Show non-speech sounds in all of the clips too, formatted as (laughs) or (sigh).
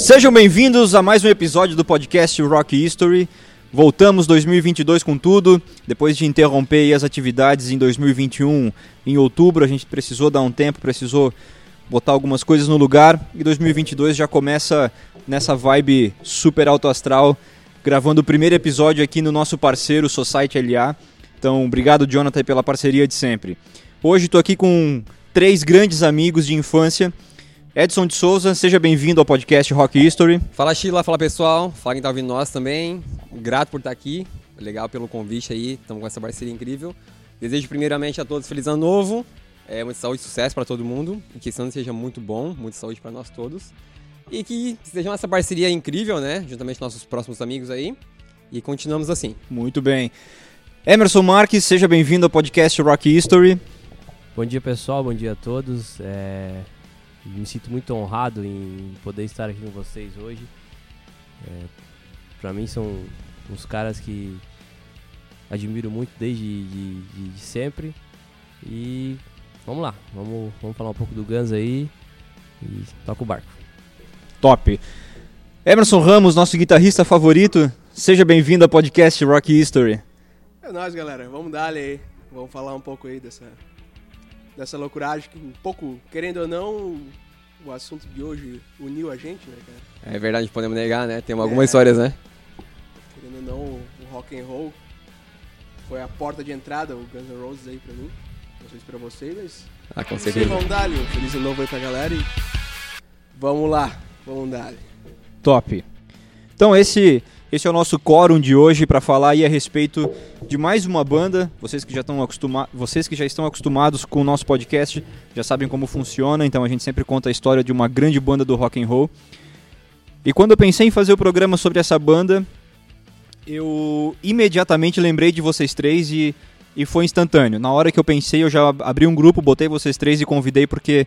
Sejam bem-vindos a mais um episódio do podcast Rock History. Voltamos 2022 com tudo. Depois de interromper as atividades em 2021, em outubro, a gente precisou dar um tempo, precisou botar algumas coisas no lugar. E 2022 já começa nessa vibe super alto astral, gravando o primeiro episódio aqui no nosso parceiro Society LA. Então, obrigado, Jonathan, pela parceria de sempre. Hoje estou aqui com três grandes amigos de infância. Edson de Souza, seja bem-vindo ao podcast Rock History. Fala Sheila, fala pessoal, fala quem tá ouvindo nós também. Grato por estar aqui, legal pelo convite aí, estamos com essa parceria incrível. Desejo primeiramente a todos feliz ano novo, é, muita saúde e sucesso para todo mundo, e que esse ano seja muito bom, muita saúde para nós todos. E que seja essa parceria incrível, né, juntamente com nossos próximos amigos aí, e continuamos assim. Muito bem. Emerson Marques, seja bem-vindo ao podcast Rock History. Bom dia pessoal, bom dia a todos. É... Me sinto muito honrado em poder estar aqui com vocês hoje. É, para mim são uns caras que admiro muito desde de, de, de sempre. E vamos lá, vamos, vamos falar um pouco do Guns aí e toca o barco. Top. Emerson Ramos, nosso guitarrista favorito, seja bem-vindo ao podcast Rock History. É nóis, galera. Vamos dar aí. Vamos falar um pouco aí dessa dessa loucuragem que um pouco, querendo ou não, o assunto de hoje uniu a gente, né, cara? É verdade, podemos negar, né? Tem algumas é, histórias, né? Querendo ou não, o rock and roll foi a porta de entrada, o Guns N' Roses aí pra mim. Não sei se pra você, mas... Ah, com certeza. Vamos dar ali. Feliz ano novo aí pra galera e... Vamos lá, vamos dar ali. Top. Então esse esse é o nosso quórum de hoje para falar aí a respeito de mais uma banda. Vocês que já estão acostumados, vocês que já estão acostumados com o nosso podcast, já sabem como funciona, então a gente sempre conta a história de uma grande banda do rock and roll. E quando eu pensei em fazer o programa sobre essa banda, eu imediatamente lembrei de vocês três e, e foi instantâneo. Na hora que eu pensei, eu já abri um grupo, botei vocês três e convidei porque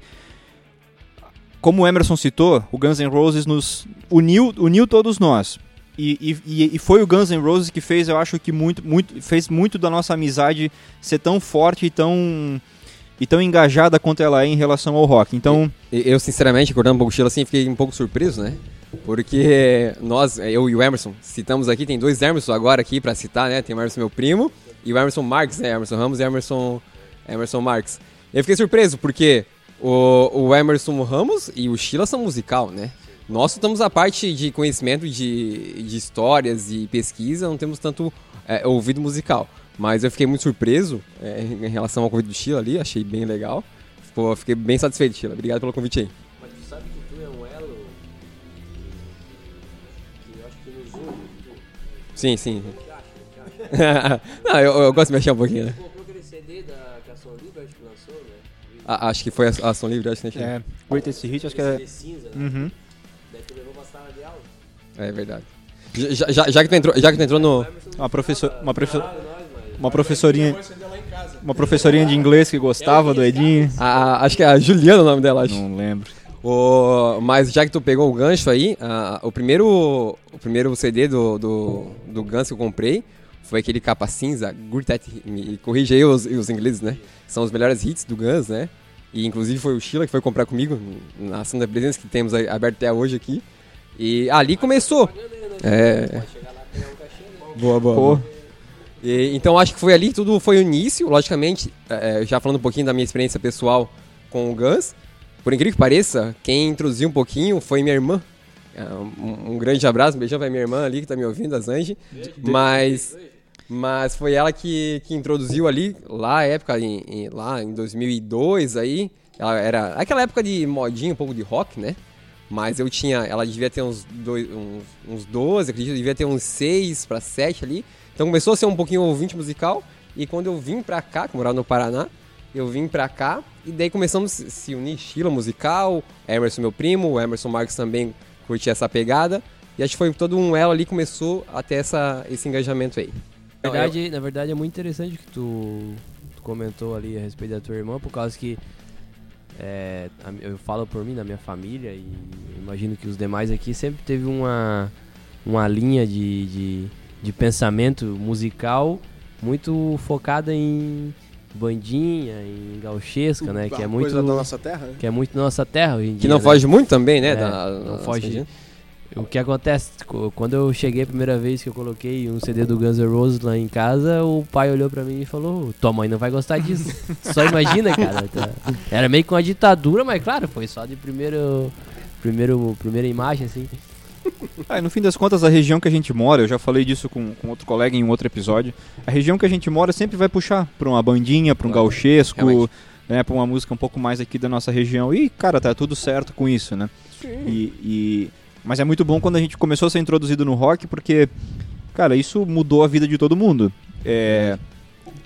como o Emerson citou, o Guns N' Roses nos uniu, uniu todos nós. E, e, e, foi o Guns N' Roses que fez, eu acho que muito, muito, fez muito da nossa amizade ser tão forte e tão, e tão engajada quanto ela é em relação ao rock. Então, eu, sinceramente, acordando um pouco o estilo assim, fiquei um pouco surpreso, né? Porque nós, eu e o Emerson, citamos aqui, tem dois Emerson agora aqui para citar, né? Tem o Emerson, meu primo, e o Emerson Marques, né? Emerson Ramos e Emerson, Emerson Marques. Eu fiquei surpreso porque o, o Emerson Ramos e o Sheila são musical, né? Nós estamos a parte de conhecimento de, de histórias e pesquisa, não temos tanto é, ouvido musical. Mas eu fiquei muito surpreso é, em relação ao convite do Sheila ali, achei bem legal. Pô, fiquei bem satisfeito, Sheila. Obrigado pelo convite aí. Mas tu sabe que tu é um elo que eu acho que nos une. Sim, sim. (laughs) não, eu, eu, gosto de mexer um pouquinho, né? comprou aquele CD da que a Ação Livre, acho que lançou, né? Ah, acho que foi a Ação Livre, acho que né? É, Greatest Hit, acho que é... Cinza, né? Uhum. É verdade. Já, já, já, que tu entrou, já que tu entrou no. Uma, professor, uma, professor, uma professorinha. Uma professorinha de inglês que gostava do Edinho. A, acho que é a Juliana o nome dela, acho. Não lembro. O, mas já que tu pegou o gancho aí, a, o, primeiro, o primeiro CD do, do, do Guns que eu comprei foi aquele capa cinza, Gritty, me corrige aí os, os ingleses, né? São os melhores hits do Guns, né? E inclusive foi o Sheila que foi comprar comigo na ação da presença que temos aberto até hoje aqui. E ali começou. É. Boa, boa. boa. E, então acho que foi ali tudo foi o início, logicamente, é, já falando um pouquinho da minha experiência pessoal com o Guns. Por incrível que pareça, quem introduziu um pouquinho foi minha irmã. É, um, um, grande abraço, um beijão pra minha irmã ali que tá me ouvindo, a Zange. Mas, mas foi ela que, que introduziu ali, lá época, em, em, lá em 2002 aí. Ela era aquela época de modinha, um pouco de rock, né? Mas eu tinha. Ela devia ter uns, dois, uns, uns 12, acredito, devia ter uns 6 para 7 ali. Então começou a ser um pouquinho ouvinte musical. E quando eu vim pra cá, que morava no Paraná, eu vim pra cá e daí começamos a se unir estilo musical. Emerson, meu primo, o Emerson Marques também curtia essa pegada. E acho que foi todo um elo ali que começou a ter essa, esse engajamento aí. Na verdade, na verdade é muito interessante que tu, tu comentou ali a respeito da tua irmã, por causa que é, eu falo por mim, na minha família, e imagino que os demais aqui sempre teve uma, uma linha de, de, de pensamento musical muito focada em bandinha, em gauchesca, né? Que é muito da nossa terra. Né? Que é muito da nossa terra hoje em Que dia, não né? foge muito também, né? É, da, não foge. O que acontece, co- quando eu cheguei a primeira vez que eu coloquei um CD do Guns N' Roses lá em casa, o pai olhou pra mim e falou, tua mãe não vai gostar disso. (laughs) Só imagina, cara. tá? Era meio que uma ditadura, mas claro, foi só de primeiro, primeiro, primeira imagem, assim. Ah, no fim das contas, a região que a gente mora, eu já falei disso com, com outro colega em um outro episódio, a região que a gente mora sempre vai puxar pra uma bandinha, pra um Claro, gauchesco, realmente. né, pra uma música um pouco mais aqui da nossa região. E, cara, tá tudo certo com isso, né? E, e- Mas é muito bom quando a gente começou a ser introduzido no rock, porque, cara, isso mudou a vida de todo mundo. É,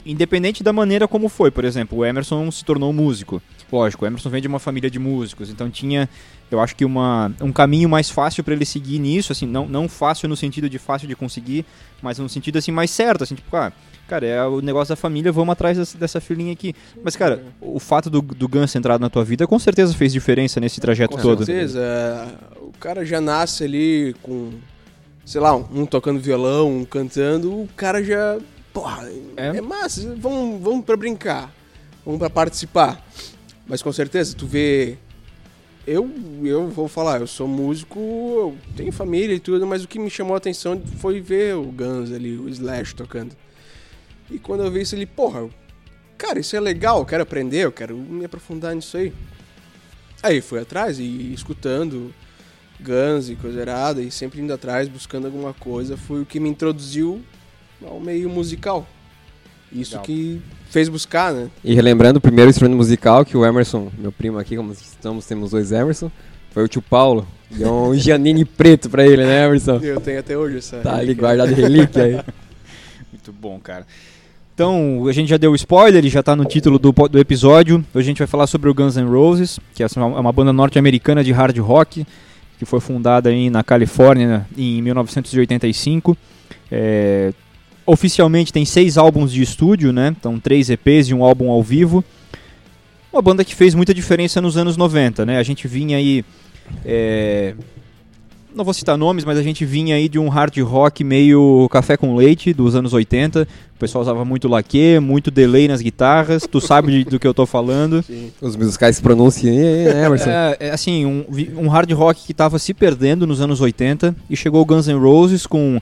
Independente da maneira como foi, por exemplo, o Emerson se tornou músico. Lógico, o Emerson vem de uma família de músicos, então tinha, eu acho que uma, um caminho mais fácil para ele seguir nisso, assim, não, não fácil no sentido de fácil de conseguir, mas no sentido assim mais certo, assim, tipo, ah, cara, é o negócio da família, vamos atrás dessa, dessa filhinha aqui. Mas, cara, o fato do, do Guns ter entrado na tua vida com certeza fez diferença nesse trajeto Com todo. certeza. é, O cara já nasce ali com, sei lá, um tocando violão, um cantando, o cara já. Porra, É. é, massa, vamos, vamos pra brincar, vamos pra participar. Mas com certeza, tu vê. Eu, eu vou falar, eu sou músico, eu tenho família e tudo, mas o que me chamou a atenção foi ver o Guns ali, o Slash tocando. E quando eu vi isso ali, porra, cara, isso é legal, eu quero aprender, eu quero me aprofundar nisso aí. Aí fui atrás e escutando Guns e coisa errada e sempre indo atrás, buscando alguma coisa, foi o que me introduziu ao meio musical. Isso Legal. que fez buscar, né? E relembrando o primeiro instrumento musical que o Emerson, meu primo aqui, como estamos, temos dois Emerson, foi o tio Paulo. Deu um (laughs) Giannini preto pra ele, né, Emerson? Eu tenho até hoje essa. Tá ali guardado relíquia aí. (laughs) Muito bom, cara. Então, a gente já deu spoiler, ele já tá no título do, do episódio. Hoje a gente vai falar sobre o Guns N' Roses, que é uma, é uma banda norte-americana de hard rock, que foi fundada aí na Califórnia em 1985. É, oficialmente tem seis álbuns de estúdio, né? Então, três EPs e um álbum ao vivo. Uma banda que fez muita diferença nos anos 90, né? A gente vinha aí... é, não vou citar nomes, mas a gente vinha aí de um hard rock meio café com leite dos anos 80. O pessoal usava muito laque, muito delay nas guitarras. Tu sabe de- do que eu tô falando. Sim. Os musicais se pronunciam aí, né, Emerson? É, é, assim, um, um hard rock que tava se perdendo nos anos 80 e chegou o Guns N' Roses com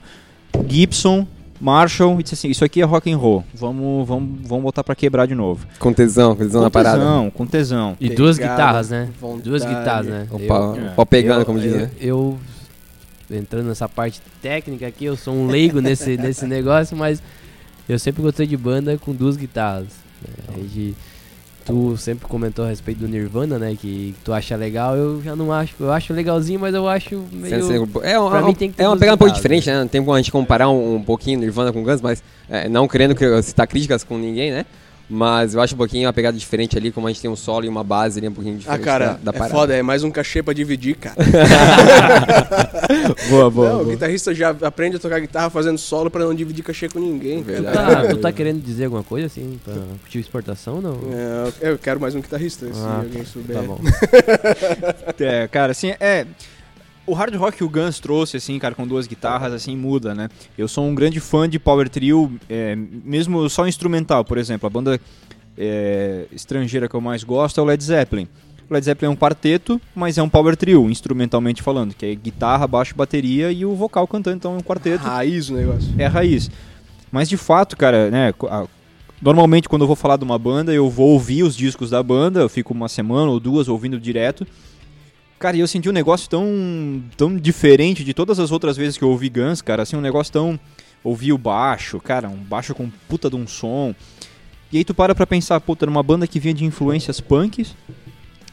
Gibson, Marshall e disse assim, isso aqui é rock and roll. Vamos, vamos, vamos botar pra quebrar de novo. Com tesão, com tesão na com parada. tesão, com tesão. E duas guitarras, né? vontade. Duas guitarras, né? O Eu- pau, É. pegando, eu- como diz, eu, né? eu, entrando nessa parte técnica aqui, eu sou um leigo nesse, (laughs) nesse negócio, mas eu sempre gostei de banda com duas guitarras. né? De- tu sempre comentou a respeito do Nirvana, né? Que tu acha legal, eu já não acho. Eu acho legalzinho, mas eu acho meio. É, uma, pra mim tem que ter é uma pegada um pouco guitarras, diferente, né? Não tem como a gente comparar um, um pouquinho Nirvana com Guns, mas é, não querendo cri- citar críticas com ninguém, né? Mas eu acho um pouquinho uma pegada diferente ali, como a gente tem um solo e uma base ali um pouquinho Ah, diferente cara, da, da é parada. foda, é mais um cachê pra dividir, cara. (laughs) boa, boa, não, o boa. guitarrista já aprende a tocar guitarra fazendo solo pra não dividir cachê com ninguém. Tu Verdade. tá, tu tá querendo dizer alguma coisa assim pra curtir exportação não? É, eu quero mais um guitarrista, se Ah, alguém souber. Tá bom. (laughs) É, cara, assim, é. O hard rock que o Guns trouxe, assim, cara, com duas guitarras, assim, muda, né? Eu sou um grande fã de Power Trio, é, mesmo só instrumental, por exemplo. A banda é, estrangeira que eu mais gosto é o Led Zeppelin. O Led Zeppelin é um quarteto, mas é um Power Trio, instrumentalmente falando, que é guitarra, baixo, bateria e o vocal cantando, então é um quarteto Raiz o negócio. é a raiz. Mas de fato, cara, né? a- Normalmente quando eu vou falar de uma banda, eu vou ouvir os discos da banda, eu fico uma semana ou duas ouvindo direto. Cara, e eu senti um negócio tão, tão diferente de todas as outras vezes que eu ouvi Guns, cara. Assim, um negócio tão. Ouvi o baixo, cara, um baixo com puta de um som. E aí tu para pra pensar, puta, numa banda que vinha de influências punks,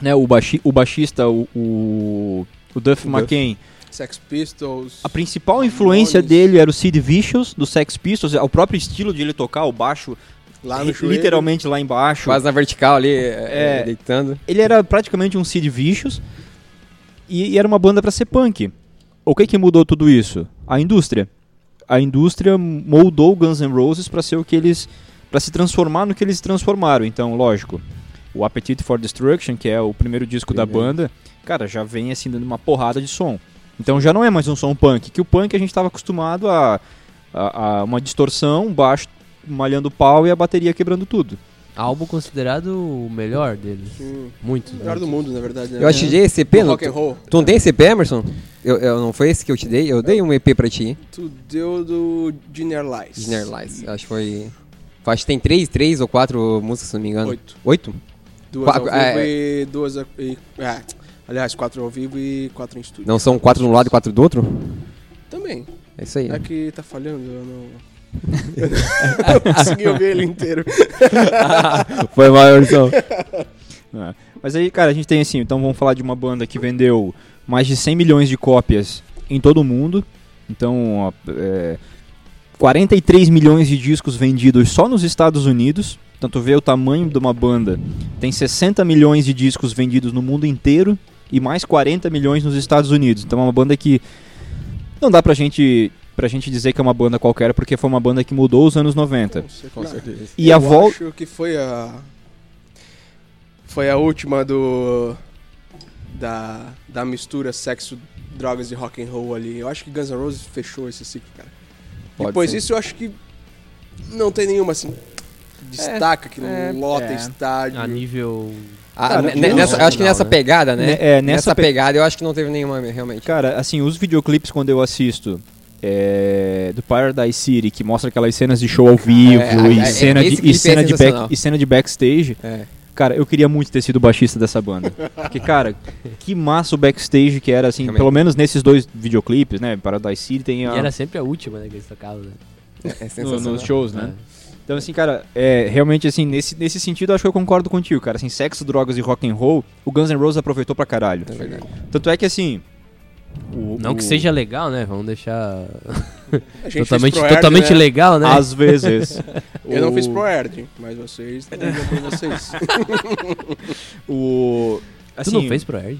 né? O, baixi, o baixista, o, o, o Duff O Sex Pistols. a principal influência Ramones. dele era o Sid Vicious, do Sex Pistols, o próprio estilo de ele tocar o baixo, Lá no joelho. literalmente lá embaixo. Quase na vertical ali, é, É. deitando. Ele era praticamente um Sid Vicious e, e era uma banda pra ser punk. O que que mudou tudo isso? A indústria. A indústria moldou Guns N' Roses pra ser o que eles para se transformar no que eles se transformaram. Então, lógico, o Appetite for Destruction, que é o primeiro disco da banda, cara, já vem assim dando uma porrada de som. Então já não é mais um som punk, que o punk a gente estava acostumado a, a, a uma distorção, um baixo malhando pau e a bateria quebrando tudo. Álbum considerado o melhor deles. Sim. Muito. O melhor do mundo, na verdade. né? Eu acho que ECP, Do não, rock and roll. tu não tem ECP, Emerson? Eu, eu- não foi esse que eu te dei? Eu dei um EP pra ti. Tu deu do Generalize. Generalize. Acho que foi. Acho que tem três, três ou quatro músicas, se não me engano. Oito. Oito? Duas Qua- ao vivo é. e duas... E, é, aliás, quatro ao vivo e quatro em estúdio. Não são quatro de um lado e quatro do outro? Também. É isso aí. É que tá falhando, eu não... (laughs) eu não consegui ouvir ele inteiro. (laughs) Foi som. É. (laughs) Mas aí, cara, a gente tem assim, então vamos falar de uma banda que vendeu mais de 100 milhões de cópias em todo o mundo. Então, é, 43 milhões de discos vendidos só nos Estados Unidos. Tanto vê o tamanho de uma banda. Tem 60 milhões de discos vendidos no mundo inteiro e mais 40 milhões nos Estados Unidos. Então é uma banda que não dá pra gente, pra gente dizer que é uma banda qualquer, porque foi uma banda que mudou os anos 90. Com certeza. E a eu volta. acho que foi a... Foi a última do... Da, da mistura sexo, drogas e rock and roll ali. Eu acho que Guns N' Roses fechou esse ciclo, cara. Pode Depois ser. disso, eu acho que não tem nenhuma, assim, destaca que é, lota é. estádio. A nível. Ah, Cara, ne- não, nessa, não, acho que nessa né? pegada, né? Ne- é, nessa nessa pe- pegada eu acho que não teve nenhuma realmente. Cara, assim, os videoclipes quando eu assisto é, do Paradise City, que mostra aquelas cenas de show ao vivo é, e, é, cena esse de, e, é cena de back, e cena de backstage, É. cara, eu queria muito ter sido baixista dessa banda. Porque, cara, que massa o backstage que era, assim, Realmente. pelo menos nesses dois videoclipes, né? Paradise City tem E a, era sempre a última, né, que eles tocavam, né? É no- nos shows, né? Então, assim, cara, é, realmente, assim, nesse, nesse sentido, acho que eu concordo contigo, cara. Assim, sexo, drogas e rock and roll, o Guns N' Roses aproveitou pra caralho. É verdade. Tanto é que, assim... o- Não que o- seja legal, né? Vamos deixar A gente totalmente, fez totalmente né? legal, né? Às vezes. (laughs) Eu não O- fiz pro Erd, mas vocês, por vocês. (laughs) O. tu Assim, não fez pro Erd?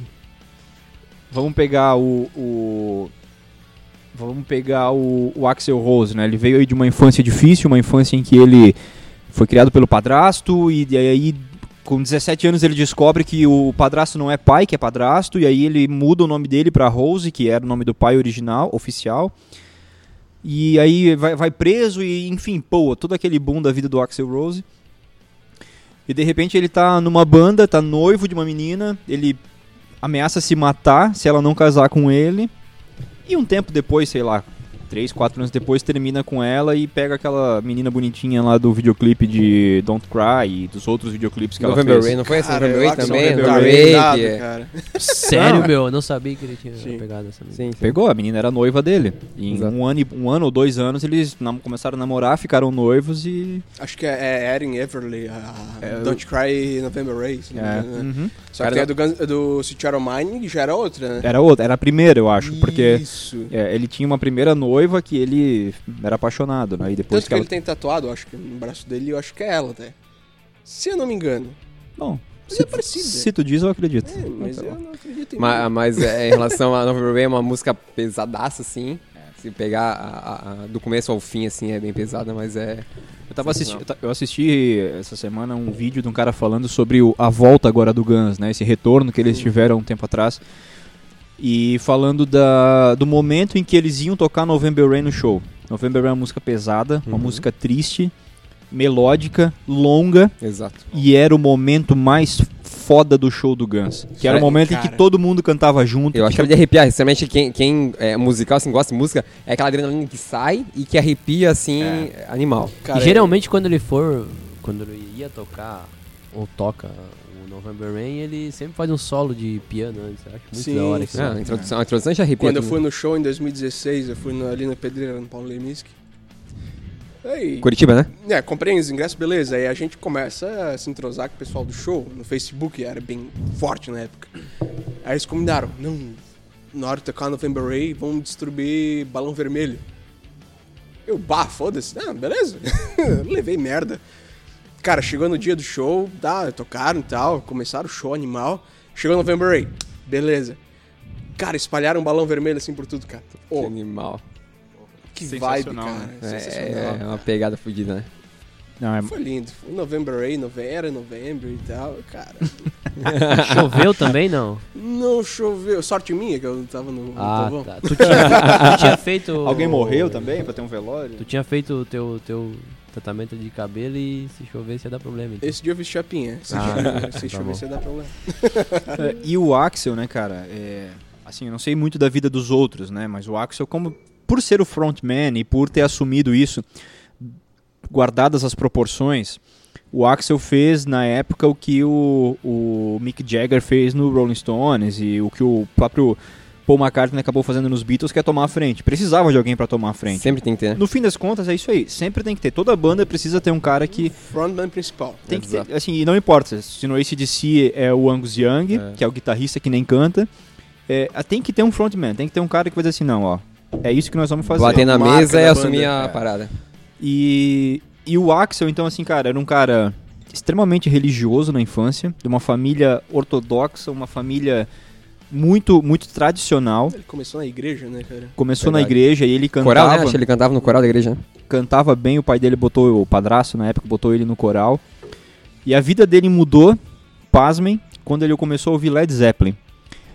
Vamos pegar o. o- vamos pegar o, o Axel Rose, né? Ele veio aí de uma infância difícil, uma infância em que ele foi criado pelo padrasto e, e aí com 17 anos ele descobre que o padrasto não é pai, que é padrasto, e aí ele muda o nome dele pra Rose, que era o nome do pai original, oficial. E aí vai, vai preso e, enfim, pô, todo aquele boom da vida do Axel Rose. E de repente ele tá numa banda, tá noivo de uma menina, ele ameaça se matar se ela não casar com ele. E um tempo depois, sei lá, três, quatro anos depois, termina com ela e pega aquela menina bonitinha lá do videoclipe de Don't Cry e dos outros videoclipes que November ela fez. Rain, não foi esse Cara, November Rain também? November Rain, é- cara. (laughs) Sério, Não. meu? Eu não sabia que ele tinha Sim. pegado essa música. Sim, sim. Pegou, a menina era noiva dele. E em Exato. um ano, um ano ou dois anos eles nam- começaram a namorar, ficaram noivos e. Acho que é, é Erin Everly, a É, Don't Cry November Rain. É, né? uhum. Só Cara, que tem a do, do O' Mine, já era outra, né? Era outra, era a primeira, eu acho, porque Isso. é, ele tinha uma primeira noiva que ele era apaixonado, né? E depois Tanto que que ela... ele tem tatuado, acho que no braço dele, eu acho que é ela até. Se eu não me engano. Bom, Mas se, é parecida. se tu diz, eu acredito. É, mas tá eu não acredito em Ma- nada. Mas, é, em relação a November Rain, é uma música pesadaça, assim. Se pegar a- a- a- do começo ao fim, assim, é bem pesada, mas é... Eu, tava assisti eu assisti essa semana um vídeo de um cara falando sobre o- a volta agora do Guns, né? Esse retorno que eles tiveram um tempo atrás. E falando da, do momento em que eles iam tocar November Rain no show. November Rain é uma música pesada, uma Uhum. música triste, melódica, longa. Exato. E era o momento mais foda do show do Guns. Que era o Cara, momento em que cara. todo mundo cantava junto. Eu acho que é de arrepiar. Sinceramente, quem, quem é musical, assim, gosta de música, é aquela adrenalina que sai e que arrepia, assim, animal. Cara, e geralmente quando ele for, quando ele ia tocar ou toca November Rain, ele sempre faz um solo de piano antes. Eu acho muito Sim, da hora. sim. isso. Ah, a, introdução, a introdução já arrepia. Quando eu fui no show em 2016, eu fui no- ali na Pedreira, no Paulo Leminski. Aí, Curitiba, né? é, comprei os ingressos, beleza. Aí a gente começa a se entrosar com o pessoal do show no Facebook, era bem forte na época. Aí eles combinaram, não, na hora de tocar November Ray, vamos distribuir balão vermelho. Eu, bah, foda-se. Ah, beleza. (laughs) Levei merda. Cara, chegou no dia do show, tá, tocaram e tal, começaram o show animal. Chegou November Ray, beleza. Cara, espalharam um balão vermelho assim por tudo, cara. Que Ô, animal. que vibe, cara. né? Sensacional. É, é uma pegada fodida, né? Não, é- Foi lindo. Foi November Ray, nove... era novembro e tal, cara. (laughs) Choveu também, não? Não choveu. Sorte minha que eu tava no, no Ah, povão. tá. Tu tinha, tu tinha feito... Alguém morreu também pra ter um velório? Tu tinha feito o teu, teu tratamento de cabelo e se chovesse ia dar problema. Então. Esse dia eu fiz chapinha. (laughs) Se, Ah, chover, tá se bom. chover, você dá problema. É, e o Axel, né, cara? é, assim, eu não sei muito da vida dos outros, né? Mas o Axel, como por ser o frontman e por ter assumido isso, guardadas as proporções, o Axel fez na época o que o, o Mick Jagger fez no Rolling Stones e o que o próprio Paul McCartney acabou fazendo nos Beatles, que é tomar a frente. Precisava de alguém para tomar a frente. Sempre tem que ter. No fim das contas, é isso aí. Sempre tem que ter. Toda banda precisa ter um cara que Frontman principal. tem que ter, Exato. assim, e não importa se no ACDC é o Angus Young, É. que é o guitarrista que nem canta, é, tem que ter um frontman, tem que ter um cara que vai dizer assim, não, ó, é isso que nós vamos fazer. Bater na mesa e banda. assumir a É. parada. E, e o Axel, então, assim, cara, era um cara extremamente religioso na infância, de uma família ortodoxa, uma família muito, muito tradicional. Ele começou na igreja, né, cara? Começou na Verdade. igreja e ele Coral, cantava, né? Acho que ele cantava no coral da igreja, né? cantava bem, o pai dele botou, o padrasto na época, botou ele no coral. E a vida dele mudou, pasmem, quando ele começou a ouvir Led Zeppelin.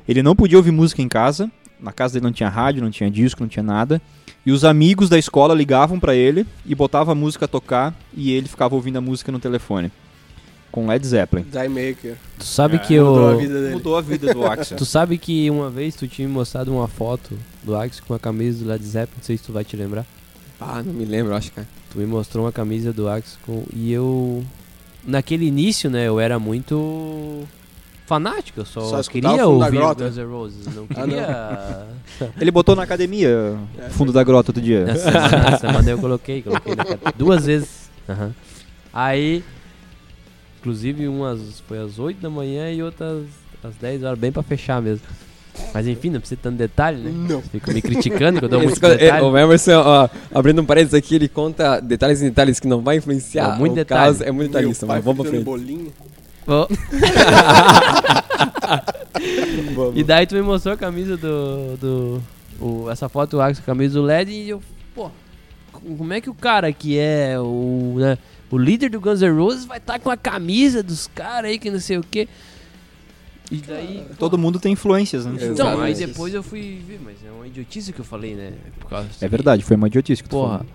Ele não podia ouvir música em casa, na casa dele não tinha rádio, não tinha disco, não tinha nada. E os amigos da escola ligavam pra ele e botavam a música a tocar e ele ficava ouvindo a música no telefone. Com Led Zeppelin. Die Maker. Tu sabe É, que Mudou a eu. vida dele. Mudou a vida do Axel. Tu sabe que uma vez tu tinha me mostrado uma foto do Axel com a camisa do Led Zeppelin, não sei se tu vai te lembrar. Ah, não me lembro, acho, cara. Tu me mostrou uma camisa do Axel com... e eu naquele início, né, eu era muito fanático, eu só, Só queria o ouvir grota. Guns N' Roses, não Ah, não. queria. (laughs) Ele botou na academia, É, fundo da grota outro dia. Essa semana, eu coloquei, coloquei na duas vezes. Aham. Aí, inclusive umas foi às 8 da manhã e outras às 10 horas, bem pra fechar mesmo. Mas enfim, não precisa tanto detalhe, né? Não. Fica me criticando que eu dou (laughs) muito detalhe. o Emerson, ó, abrindo um parênteses aqui, ele conta detalhes e detalhes que não vai influenciar. É, muito o detalhe. caso é muito detalhista, mas vamos pra frente. bolinho. Ó. E daí tu me mostrou a camisa do. do o, essa foto a camisa do LED, e eu, pô, como é que o cara que é o, né, o líder do Guns N' Roses vai estar com a camisa dos caras aí que não sei o quê? E daí. pô, Todo mundo tem influências, né? Então, aí depois eu fui ver, mas é uma idiotice que eu falei, né? Por causa É verdade, foi uma idiotice que tu Porra,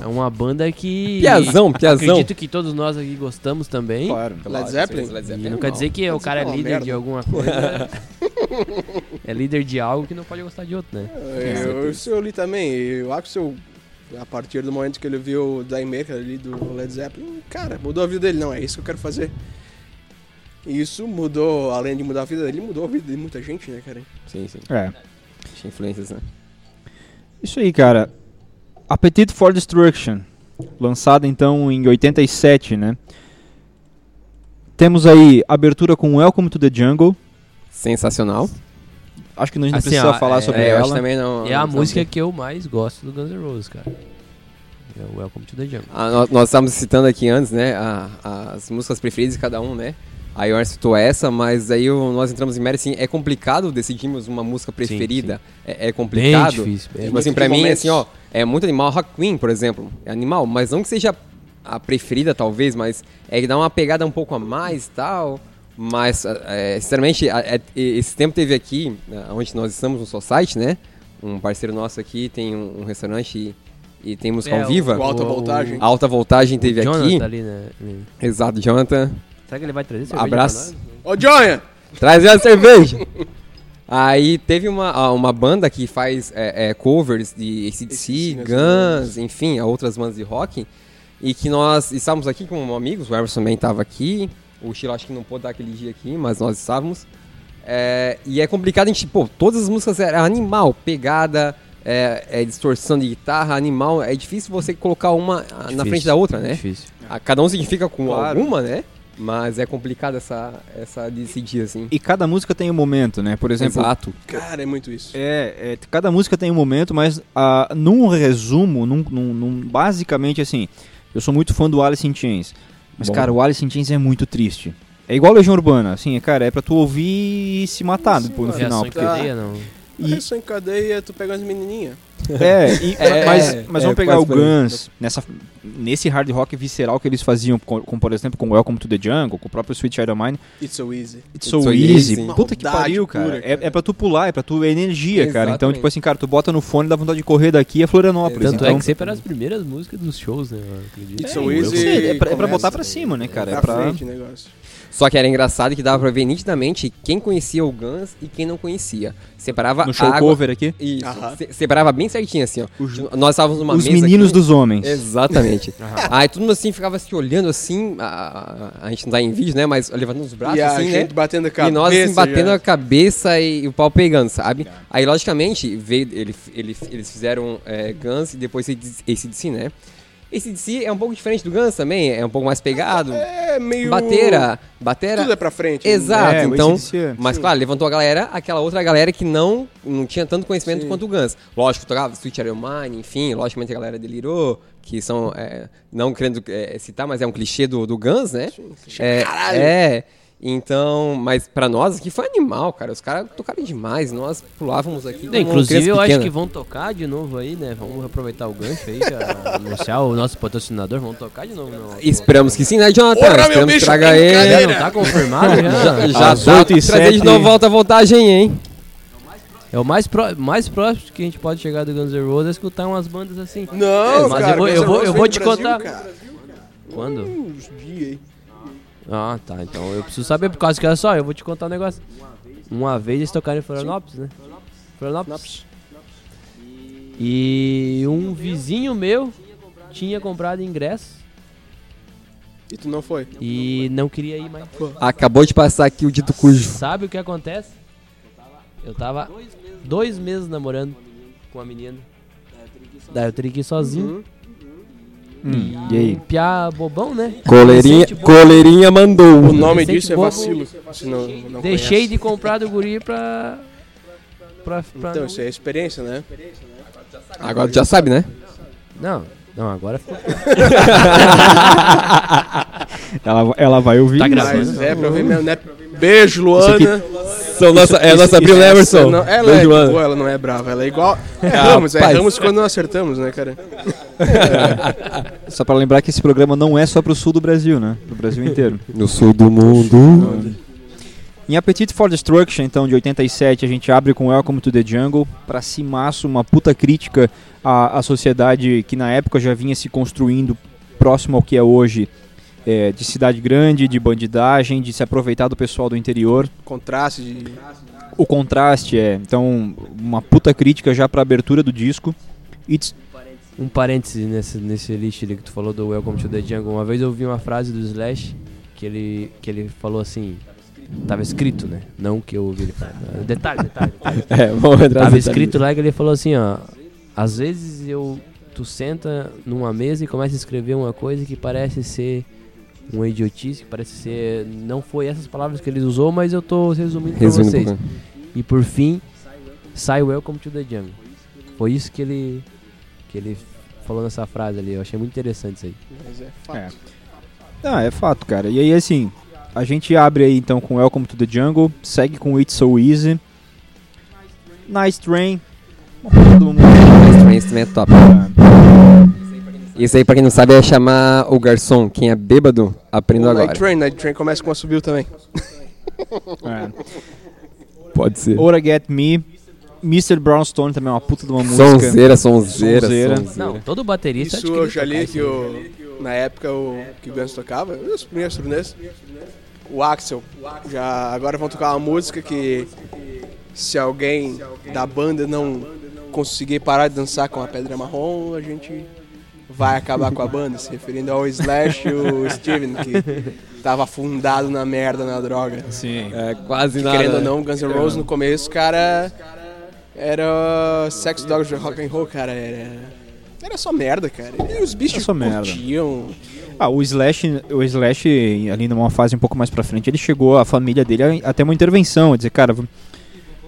é uma banda que. Piazão, piazão. Acredito que todos nós aqui gostamos também. Claro. Led Zeppelin? Led E Zeppelin não é quer dizer que Quer o dizer cara é que é líder merda. de alguma coisa. (laughs) é líder de algo que não pode gostar de outro, né? Eu, isso eu li também. E o Axel, a partir do momento que ele viu o Die Maker ali do Led Zeppelin, cara, mudou a vida dele. Não, é isso que eu quero fazer. E isso mudou, além de mudar a vida dele, mudou a vida de muita gente, né, cara? Sim, sim. É. Tinha influências, né? Isso aí, cara. Appetite for Destruction. Lançado então em 87, né? Temos aí abertura com Welcome to the Jungle. Sensacional. Acho que a gente não Assim, precisa ó, falar é- sobre É, ela. também não. É a não- música que eu mais gosto do Guns N' Roses, cara. É o Welcome to the Jungle. Ah, nós, nós estávamos citando aqui antes, né? a- as músicas preferidas de cada um, né? A Ior citou essa, mas aí nós entramos em mérito, assim, é complicado decidirmos uma música preferida. É, é Bem complicado. difícil. bem Tipo assim, pra mim, assim, ó, é muito animal. Rock Queen, por exemplo, é animal, mas não que seja a preferida, talvez, mas é que dá uma pegada um pouco a mais e tal. Mas, é, sinceramente, a- é- esse tempo teve aqui, né, onde nós estamos no Society, né? Um parceiro nosso aqui tem um, um restaurante e, e tem música É, ao vivo. o Alta Voltagem. Alta voltagem teve Jonathan aqui. tá ali, né? Exato, Jonathan. Será que ele vai trazer cerveja Abraço. Ô, Jonha! Traz a cerveja! (laughs) Aí teve uma, uma banda que faz é, é, covers de ACDC, né, Guns, enfim, outras bandas de rock. E que nós estávamos aqui com amigos, o Everson também estava aqui. O Chilo acho que não pôde dar aquele dia aqui, mas nós estávamos. É, e é complicado, a gente, pô, todas as músicas eram animal, pegada, é, é distorção de guitarra, animal. É difícil você colocar uma ah, na Difícil, frente da outra, né? Difícil. Cada um se identifica com Claro. alguma, né? Mas é complicado essa, essa decidir, assim. E cada música tem um momento, né? Por exemplo, Exato. Cara, é muito isso. É, é, cada música tem um momento, mas ah, num resumo, num, num- num- basicamente assim, eu sou muito fã do Alice in Chains, mas Bom. cara, o Alice in Chains é muito triste. É igual Legião Urbana, assim, é, cara, é pra tu ouvir e se matar Sim, depois no mano. final. Em porque- cadeia, não. E- Isso em cadeia, tu pega as menininhas. (laughs) É, e- É, mas, é, mas é, vamos pegar o. Guns, nessa, nesse hard rock visceral que eles faziam, com, com, por exemplo, com Welcome to the Jungle, com o próprio Sweet Child of Mine, It's so easy. It's so, It's so easy. easy. Puta que pariu, cara. pura, É, cara. é pra tu pular, é pra tu é energia, cara. Então, Exatamente. tipo assim, cara, tu bota no fone, dá vontade de correr daqui a Florianópolis. Tanto então, é que sempre eram as primeiras músicas dos shows, né? Eu acredito. It's É, so easy. é pra- é pra começa botar pra cima, né, cara? É Pra pra- frente o negócio. Só que era engraçado que dava pra ver nitidamente quem conhecia o Guns e quem não conhecia. Separava No show a água... cover aqui. Isso, se- separava bem certinho assim, ó. Nós estávamos numa Os mesa meninos aqui- dos homens. Exatamente. (laughs) Aí todo mundo assim ficava se olhando assim, a, a- a gente não tá em vídeo, né? Mas levantando os braços e a assim, né? gente batendo a cabeça. E nós assim, batendo já. a cabeça e, o pau pegando, sabe? Aí, logicamente, veio, ele, ele, eles fizeram é, Guns e depois esse DC, né? Esse DC é um pouco diferente do Guns também, é um pouco mais pegado. É meio. Batera, batera. Tudo é pra frente. Exato, É, então. É- Mas claro, levantou a galera, aquela outra galera que não, não tinha tanto conhecimento Sim. quanto o Guns. Lógico, tocava Sweet Iron Mine, enfim, logicamente a galera delirou, que são, é, não querendo é, citar, mas é um clichê do, do Guns, né? É, é, então, mas pra nós aqui foi animal, cara. Os caras tocaram demais, nós pulávamos aqui. Não, inclusive, eu acho que vão tocar de novo aí, né? Vamos aproveitar o gancho aí, pra (laughs) anunciar o nosso patrocinador. Vamos tocar de novo. Não, Esperamos que sim, né, Jonathan? Meu Esperamos que traga ele. não tá confirmado (laughs) já? Já, já Às tá, e trazer de novo volta à vantagem, hein? É o mais, pró mais próximo que a gente pode chegar do Guns N' Roses é escutar umas bandas assim. Não, Mas cara, eu vou- eu vou- eu vou te Brasil, contar. cara. Quando? Uns dias aí. Ah, tá. Então eu preciso saber, por causa que olha só, eu vou te contar um negócio. Uma vez eles tocaram em Florianópolis, né? Florianópolis. E um vizinho meu tinha comprado ingresso E tu não foi? e não queria ir mais. Acabou de passar aqui o dito cujo. Sabe o que acontece? Eu tava dois meses namorando com a menina. Daí eu teria que ir sozinho. Hum, e aí? Piá bobão, né? Coleirinha, coleirinha mandou. O nome Recente disso é vacilo. Se não, não Deixei conhece. de comprar do guri pra. pra, pra Então, não- isso é experiência, né? Agora tu já sabe, né? Não, não, agora ficou. (laughs) Ela, ela vai ouvir. Tá gravando? Mas é pra ver mesmo, né? Beijo, Luana. São nossa, é a nossa Abril Essa Emerson. não- ela é Beijo, Ana. boa, ela não é brava. Ela é igual. (laughs) Erramos, rapaz. erramos quando não acertamos, né, cara? Só pra lembrar que esse programa não é só pro sul do Brasil, né? Pro Brasil inteiro. (laughs) No sul do mundo. Em Appetite for Destruction, então, de 87, a gente abre com Welcome to the Jungle, pra cimaço, uma puta crítica à, à sociedade que na época já vinha se construindo próximo ao que é hoje, é, de cidade grande, de bandidagem, de se aproveitar do pessoal do interior. Contraste de. O contraste é, então, uma puta crítica já pra abertura do disco. It's, Um parêntese nesse, nesse list ali que tu falou do Welcome to the Jungle. Uma vez eu ouvi uma frase do Slash que ele, que ele falou assim. Tava escrito, né? Não que eu ouvi ele falar. Detalhe, detalhe, detalhe. (laughs) É, vamos entrar Tava escrito lá que ele falou assim, ó. Às vezes eu. Tu senta numa mesa e começa a escrever uma coisa que parece ser uma idiotice, que parece ser. Não foi essas palavras que ele usou, mas eu tô resumindo um vocês. E por fim, sai Welcome to the Jungle. Foi isso que ele. que ele falou nessa frase ali. Eu achei muito interessante isso aí. Mas é fato. Ah, é fato, cara. E aí, assim, a gente abre aí então com Welcome to the Jungle, segue com It's So Easy. Nice Train. Esse também é top. Isso aí, pra quem não sabe, é chamar o garçom. Quem é bêbado, aprenda agora. Night Train, Night Train começa com a subiu também. É. (laughs) Pode ser. Ora Get Me. Mr. Brownstone também é uma puta de uma música. Sonzeira, sonzeira, Sonzeira. sonzeira. Não, todo baterista Isso eu já li que o, na época o, que o Guns tocava, os primeiros turnês, o Axel, já agora vão tocar uma música que se alguém da banda não conseguir parar de dançar com a pedra marrom, a gente vai acabar com a banda, se referindo ao Slash e o Steven, que tava afundado na merda, na droga. Sim. É, quase nada. Querendo ou não, Guns N' Roses no começo, cara, era Sex Dogs de Rock and Roll, cara, era... Era só merda, cara. E os bichos só merda. curtiam. Ah, o Slash, o Slash, ali numa fase um pouco mais pra frente, ele chegou, a família dele, a- até uma intervenção, a dizer, cara,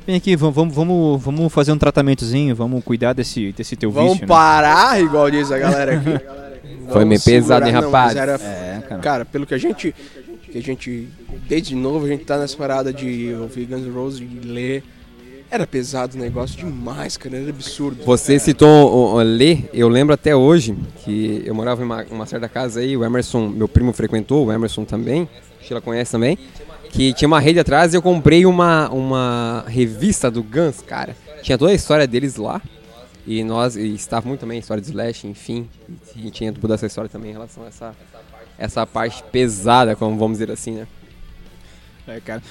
vem aqui, vamos, vamos, vamos, vamos fazer um tratamentozinho, vamos cuidar desse, desse teu Vamos vício, né? parar, igual diz a galera aqui. Foi meio Vamos pesado, hein, segurar. Não, rapaz? era- É, cara. Cara, pelo que a gente. Que a gente. Desde novo a gente tá nessa parada de ouvir Guns N' Roses, de ler. Era pesado o negócio demais, cara. Era absurdo. Você citou o, o Lê, eu lembro até hoje que eu morava em uma, uma certa casa aí, o Emerson, meu primo frequentou, o Emerson também, a Sheila conhece também, que tinha uma rede atrás e eu comprei uma, uma revista do Guns, cara. Tinha toda a história deles lá. E nós, e estava muito também a história de Slash, enfim, e tinha toda essa história também em relação a essa, essa parte pesada, como vamos dizer assim, né? É, cara.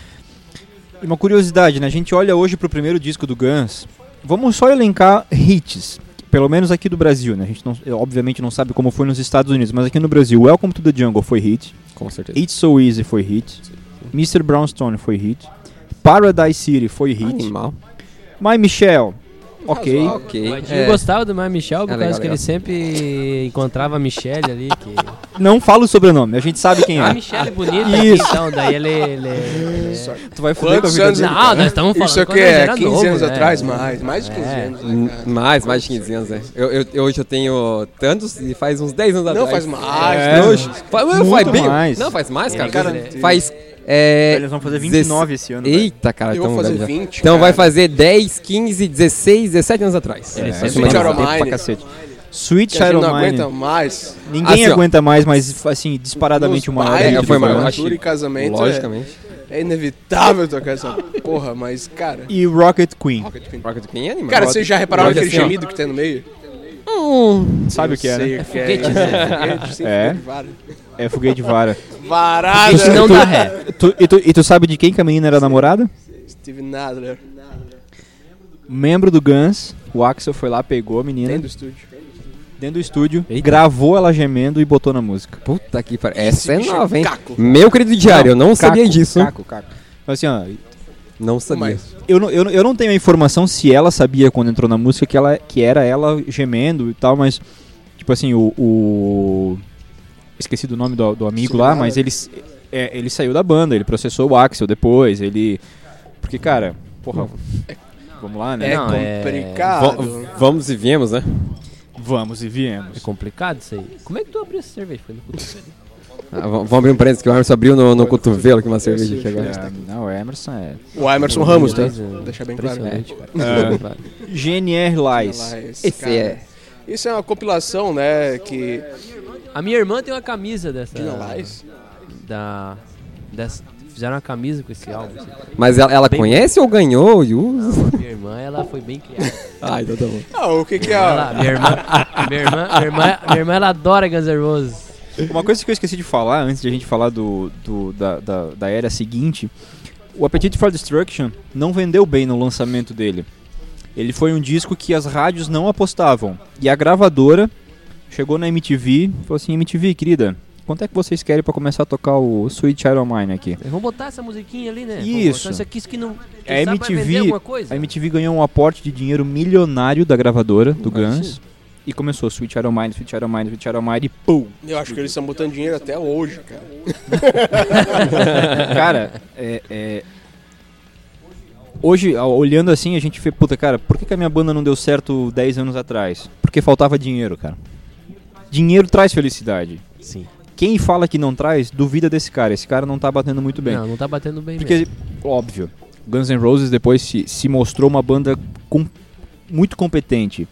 E uma curiosidade, né? A gente olha hoje pro primeiro disco do Guns. Vamos só elencar hits. Pelo menos aqui do Brasil, né? A gente não, obviamente não sabe como foi nos Estados Unidos, mas aqui no Brasil, Welcome to the Jungle foi hit. Com certeza. It's So Easy foi hit. Mr. Brownstone foi hit. Paradise City foi hit. Animal. My Michelle, ok. Ok. O Adinho É. gostava do Mar Michel por É, causa legal, que ele sempre encontrava a Michelle ali. Que... Não fala o sobrenome, a gente sabe quem A é. Michelle é bonita, Isso. então, daí ele. ele... Tu vai foder com a vida anos dele. Não, nós estamos falando. Isso aqui é era 15 novo, anos né? atrás, mais. Mais de 15 É. anos, né? Mais, mais de 15 anos, né? Eu, eu, eu- hoje eu tenho tantos e faz uns 10 anos Não, atrás. faz mais. É? Hoje. Faz, Muito faz bem. mais. Não, faz mais, cara. Cara, faz. É, Eles vão fazer 29 esse ano. velho. Eita, cara. Eu vou então, fazer já- 20, Então vai cara. fazer 10, 15, 16, 17 anos atrás. Ele É, sempre Sweet of Mine. Sweet não of Mine. aguenta mais. Ninguém Assim, ó. aguenta mais, mas assim, disparadamente o maior. É, foi maior. Acho- e casamento é, Logicamente. é inevitável tocar essa porra, mas, cara... E Rocket Queen. Rocket Queen. Rocket Queen é animal. Cara, vocês já repararam aquele assim, ó. gemido que tem no meio? Sabe o que é, né? que é. foguete, né? É. foguete de vara. É foguete de vara. Varada! Isso não dá ré. Tu- e, tu, e tu sabe de quem que a menina era namorada? Steve Nadler. Membro do Guns. O Axel foi lá, pegou a menina Tem do estúdio. dentro do estúdio, Eita. gravou ela gemendo e botou na música. Puta que pariu. Essa é é nova, hein? caco. Meu querido diário, eu não sabia Caco, disso. Caco, caco. Então, assim, ó, Não sabia. Mas, eu não, eu, eu não tenho a informação se ela sabia quando entrou na música que, ela, que era ela gemendo e tal, mas, tipo assim, o. o- esqueci do nome do, do amigo Sim, lá, mas ele, é, ele saiu da banda, ele processou o Axel depois, ele. Porque, cara, porra. Vamos lá, né? é Não, é- complicado. V- vamos e viemos, né? Vamos e É viemos. complicado isso aí. Como é que tu abriu essa cerveja? Foi no? Ah, vamos abrir um parênteses que o Emerson abriu no, no cotovelo aqui uma cerveja aqui agora. É, não, o Emerson é. O Emerson Ramos, tá? Coisa Deixa bem claro. É. GNR (laughs) Lies. Esse cara. é. Isso é uma compilação, né, que... A minha irmã tem uma camisa dessa. Dina Lies? Da. Dessa, fizeram uma camisa com esse álbum. assim. Mas ela, ela Bem- conhece ou ganhou e usa? Minha irmã, ela foi bem criada. (laughs) Ah, então tá bom. Ah, o que que é... Minha irmã, minha irmã, minha irmã, minha irmã, ela adora Guns N' Roses. Uma coisa que eu esqueci de falar antes de a gente falar do, do- da, da, da era seguinte, o Appetite for Destruction não vendeu bem no lançamento dele. Ele foi um disco que as rádios não apostavam. E a gravadora chegou na MTV e falou assim, MTV, querida, quanto é que vocês querem pra começar a tocar o Sweet Child Mine aqui? Vamos botar essa musiquinha ali, né? Isso. Isso aqui, isso que não. A MTV, a MTV ganhou um aporte de dinheiro milionário da gravadora, do Guns. E começou Mine, Sweet Child of Mine, Sweet Child of Mine e pum! Eu acho que eles estão botando dinheiro até hoje, cara. (laughs) cara, é, é- Hoje, olhando assim, a gente vê, puta, cara, por que, que a minha banda não deu certo 10 anos atrás? Porque faltava dinheiro, cara. Dinheiro traz felicidade. Sim. Quem fala que não traz, duvida desse cara. Esse cara não tá batendo muito bem. Não, não tá batendo bem Porque, mesmo. óbvio, Guns N' Roses depois se, se mostrou uma banda com- muito competente.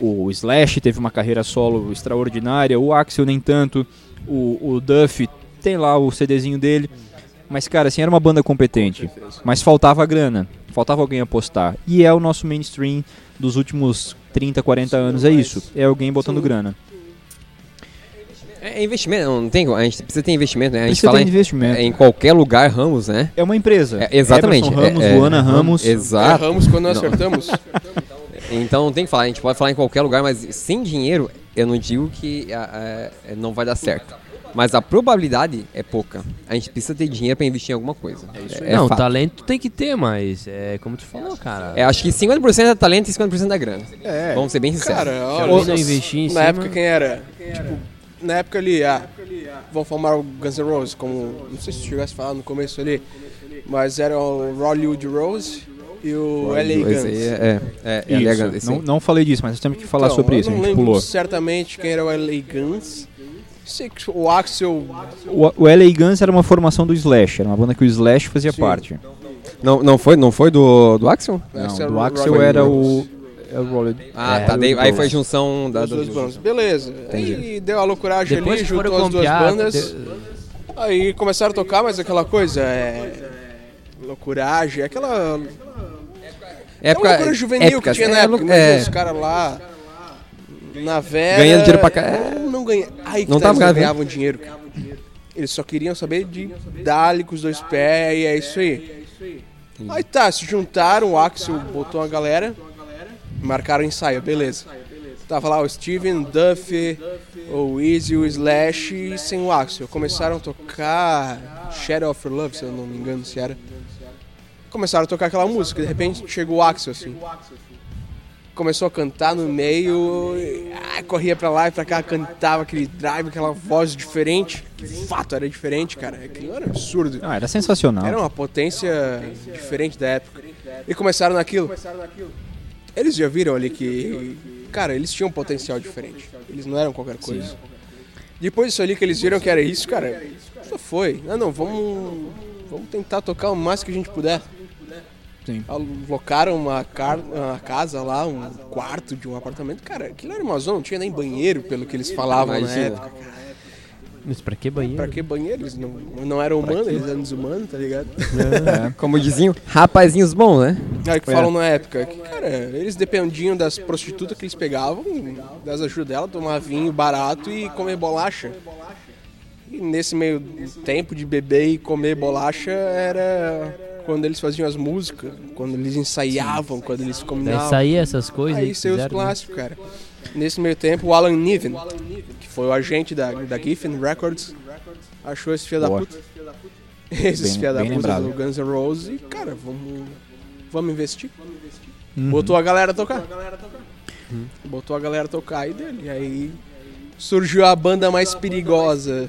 O Slash teve uma carreira solo extraordinária, o Axel nem tanto, o, o Duff tem lá o CDzinho dele. Mas, cara, assim, era uma banda competente. Mas faltava grana, faltava alguém apostar. E é o nosso mainstream dos últimos 30, 40 anos, é isso. É alguém botando grana. É investimento, não tem, a gente precisa ter investimento, né? A gente Precisa fala em, investimento. é, em qualquer lugar, Ramos, né? É uma empresa. É, exatamente. Emerson Ramos, é, é, Luana Ramos. Exato. Erramos quando nós acertamos. (laughs) Então não tem que falar, a gente pode falar em qualquer lugar, mas sem dinheiro, eu não digo que ah, ah, não vai dar certo. Mas a probabilidade é pouca. A gente precisa ter dinheiro pra investir em alguma coisa. É isso não, talento tem que ter, mas é como tu falou, cara. É, acho que 50% é talento e 50% é grana. É. Vamos ser bem sinceros. Cara, olha, investir em na cima- época quem era? Tipo, na época ali, ah, vão formar o Guns N' Roses, como, não sei se a falar no começo ali, mas era o Rollywood Rose e o LA Esse Guns. aí é, é, é, esse não, não falei disso, mas nós temos que falar Então, sobre eu isso, a gente lembro pulou. certamente quem era o LA Guns. Sei que o Axel O, o LA Guns era uma formação do Slash, era uma banda que o Slash fazia Sim. parte. Não, não foi, não foi do, do Axel? Não, Axel do era o Axel Rolling era o. Rose. É o Roller. Ah, É, tá. daí- aí foi a junção da, das duas das bandas. Beleza. Aí deu a loucuragem Depois ali, juntou as duas bandas. te- Aí começaram a tocar, mas aquela coisa é. Loucuragem, aquela. Época, aquela loucura juvenil que tinha na é, época. é, os caras lá. Na Vera. Ganhando dinheiro pra cá. Não, não ganha. Aí que Não tá, eles ganhavam dinheiro. Eles só queriam saber de dar com os dois pés e é isso aí. Aí tá, se juntaram, o Axel botou uma galera, marcaram o ensaio, beleza. Tava lá o Steven, Duffy, o Easy, o Slash e sem o Axel. Começaram a tocar Shadow of Love, se eu não me engano se era. Começaram a tocar aquela música, de repente chegou o Axel assim. Começou a cantar no meio, ah, corria pra lá e pra cá, cantava aquele drive, aquela voz diferente. Que fato era diferente, cara. Aquilo era absurdo. Ah, era sensacional. Era uma potência diferente da época. E começaram naquilo. Eles já viram ali que, cara, eles tinham um potencial diferente. Eles não eram qualquer coisa. Depois disso ali que eles viram que era isso, cara, só foi. Não, não, vamos, vamos tentar tocar o mais que a gente puder. Sim. Alocaram uma, car- uma casa lá, um quarto de um apartamento. Cara, aquilo era uma zona, não tinha nem banheiro, pelo que eles falavam na Imagina. época. Mas pra que banheiro? Pra que banheiro? Eles não, não eram humanos, eles eram desumanos, tá ligado? Como diziam, rapazinhos bons, né? Aí que falam na época que, cara, eles dependiam das prostitutas que eles pegavam, das ajudas dela, tomar vinho barato e comer bolacha. E nesse meio tempo de beber e comer bolacha era quando eles faziam as músicas, quando eles ensaiavam, quando eles Daí combinavam. saía essas coisas Aí saiu os né? clássicos, cara. Nesse meio tempo, o Alan Niven, que foi o agente da, da Giffen Records, achou esse filho da puta. (laughs) Esses filha da puta lembrado. do Guns N' Roses e, cara, vamos, vamos investir. Uhum. Botou a galera a tocar. Botou a galera a tocar e dele. E aí surgiu a banda mais perigosa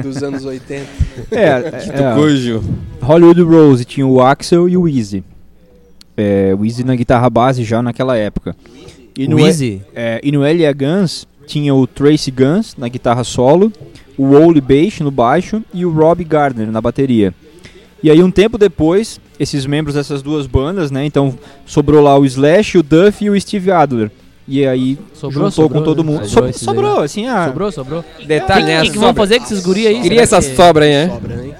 dos anos (laughs) 80. É, (laughs) é, é, Cujo. Hollywood Rose tinha o Axel e o Easy. É, o Easy na guitarra base já naquela época. E O Easy? É, e no L.A. Guns tinha o Tracy Guns na guitarra solo, o Wally Bass no baixo e o Rob Gardner na bateria. E aí um tempo depois, esses membros dessas duas bandas, né, então sobrou lá o Slash, o Duff e o Steve Adler. E aí Sobrou, juntou sobrou, com todo né? mundo. Sobrou Sobrou, assim, ah, Sobrou, sobrou. Detalhe, né? O que, que vão fazer com esses guri aí? Queria Será essa que- sobra aí, né? Sobra, né?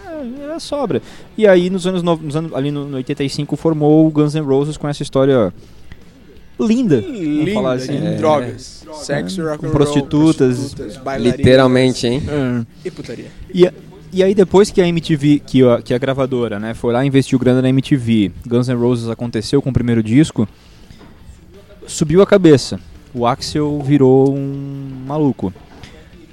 era sobra. E aí nos anos, no- nos anos ali no, no 85 formou o Guns N' Roses com essa história linda, Linda falar de assim. É. drogas. Sexo, rock and Com roll, prostitutas. prostitutas, Literalmente, hein? É. E putaria. E, e aí depois que a MTV, que a, que a gravadora, né, foi lá e investiu grana na MTV, Guns N' Roses aconteceu com o primeiro disco, subiu a cabeça. O Axel virou um maluco.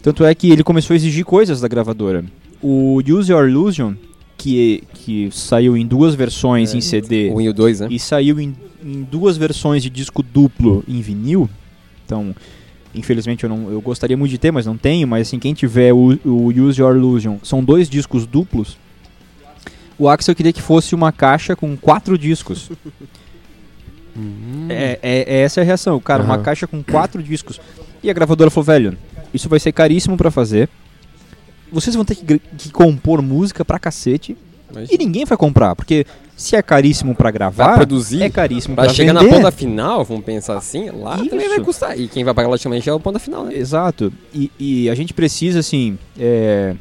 Tanto é que ele começou a exigir coisas da gravadora. O Use Your Illusion, que, que saiu em duas versões em CD 1 e o 2, né? e saiu em, em duas versões de disco duplo em vinil. Então, infelizmente eu não eu gostaria muito de ter, mas não tenho, mas assim, quem tiver o, o Use Your Illusion, são dois discos duplos. O Axel queria que fosse uma caixa com quatro discos. (laughs) É, é- é essa a reação, cara, uma Aham. caixa com quatro discos. E a gravadora falou, velho, isso vai ser caríssimo pra fazer. Vocês vão ter que, que compor música pra cacete. E ninguém vai comprar, porque se é caríssimo pra gravar, Vai produzir, é caríssimo Pra pra chegar vender. na ponta final, vamos pensar assim, lá também vai Isso. custar. E quem vai pagar logicamente é o ponta final, né? Exato. E, e a gente precisa, assim. É,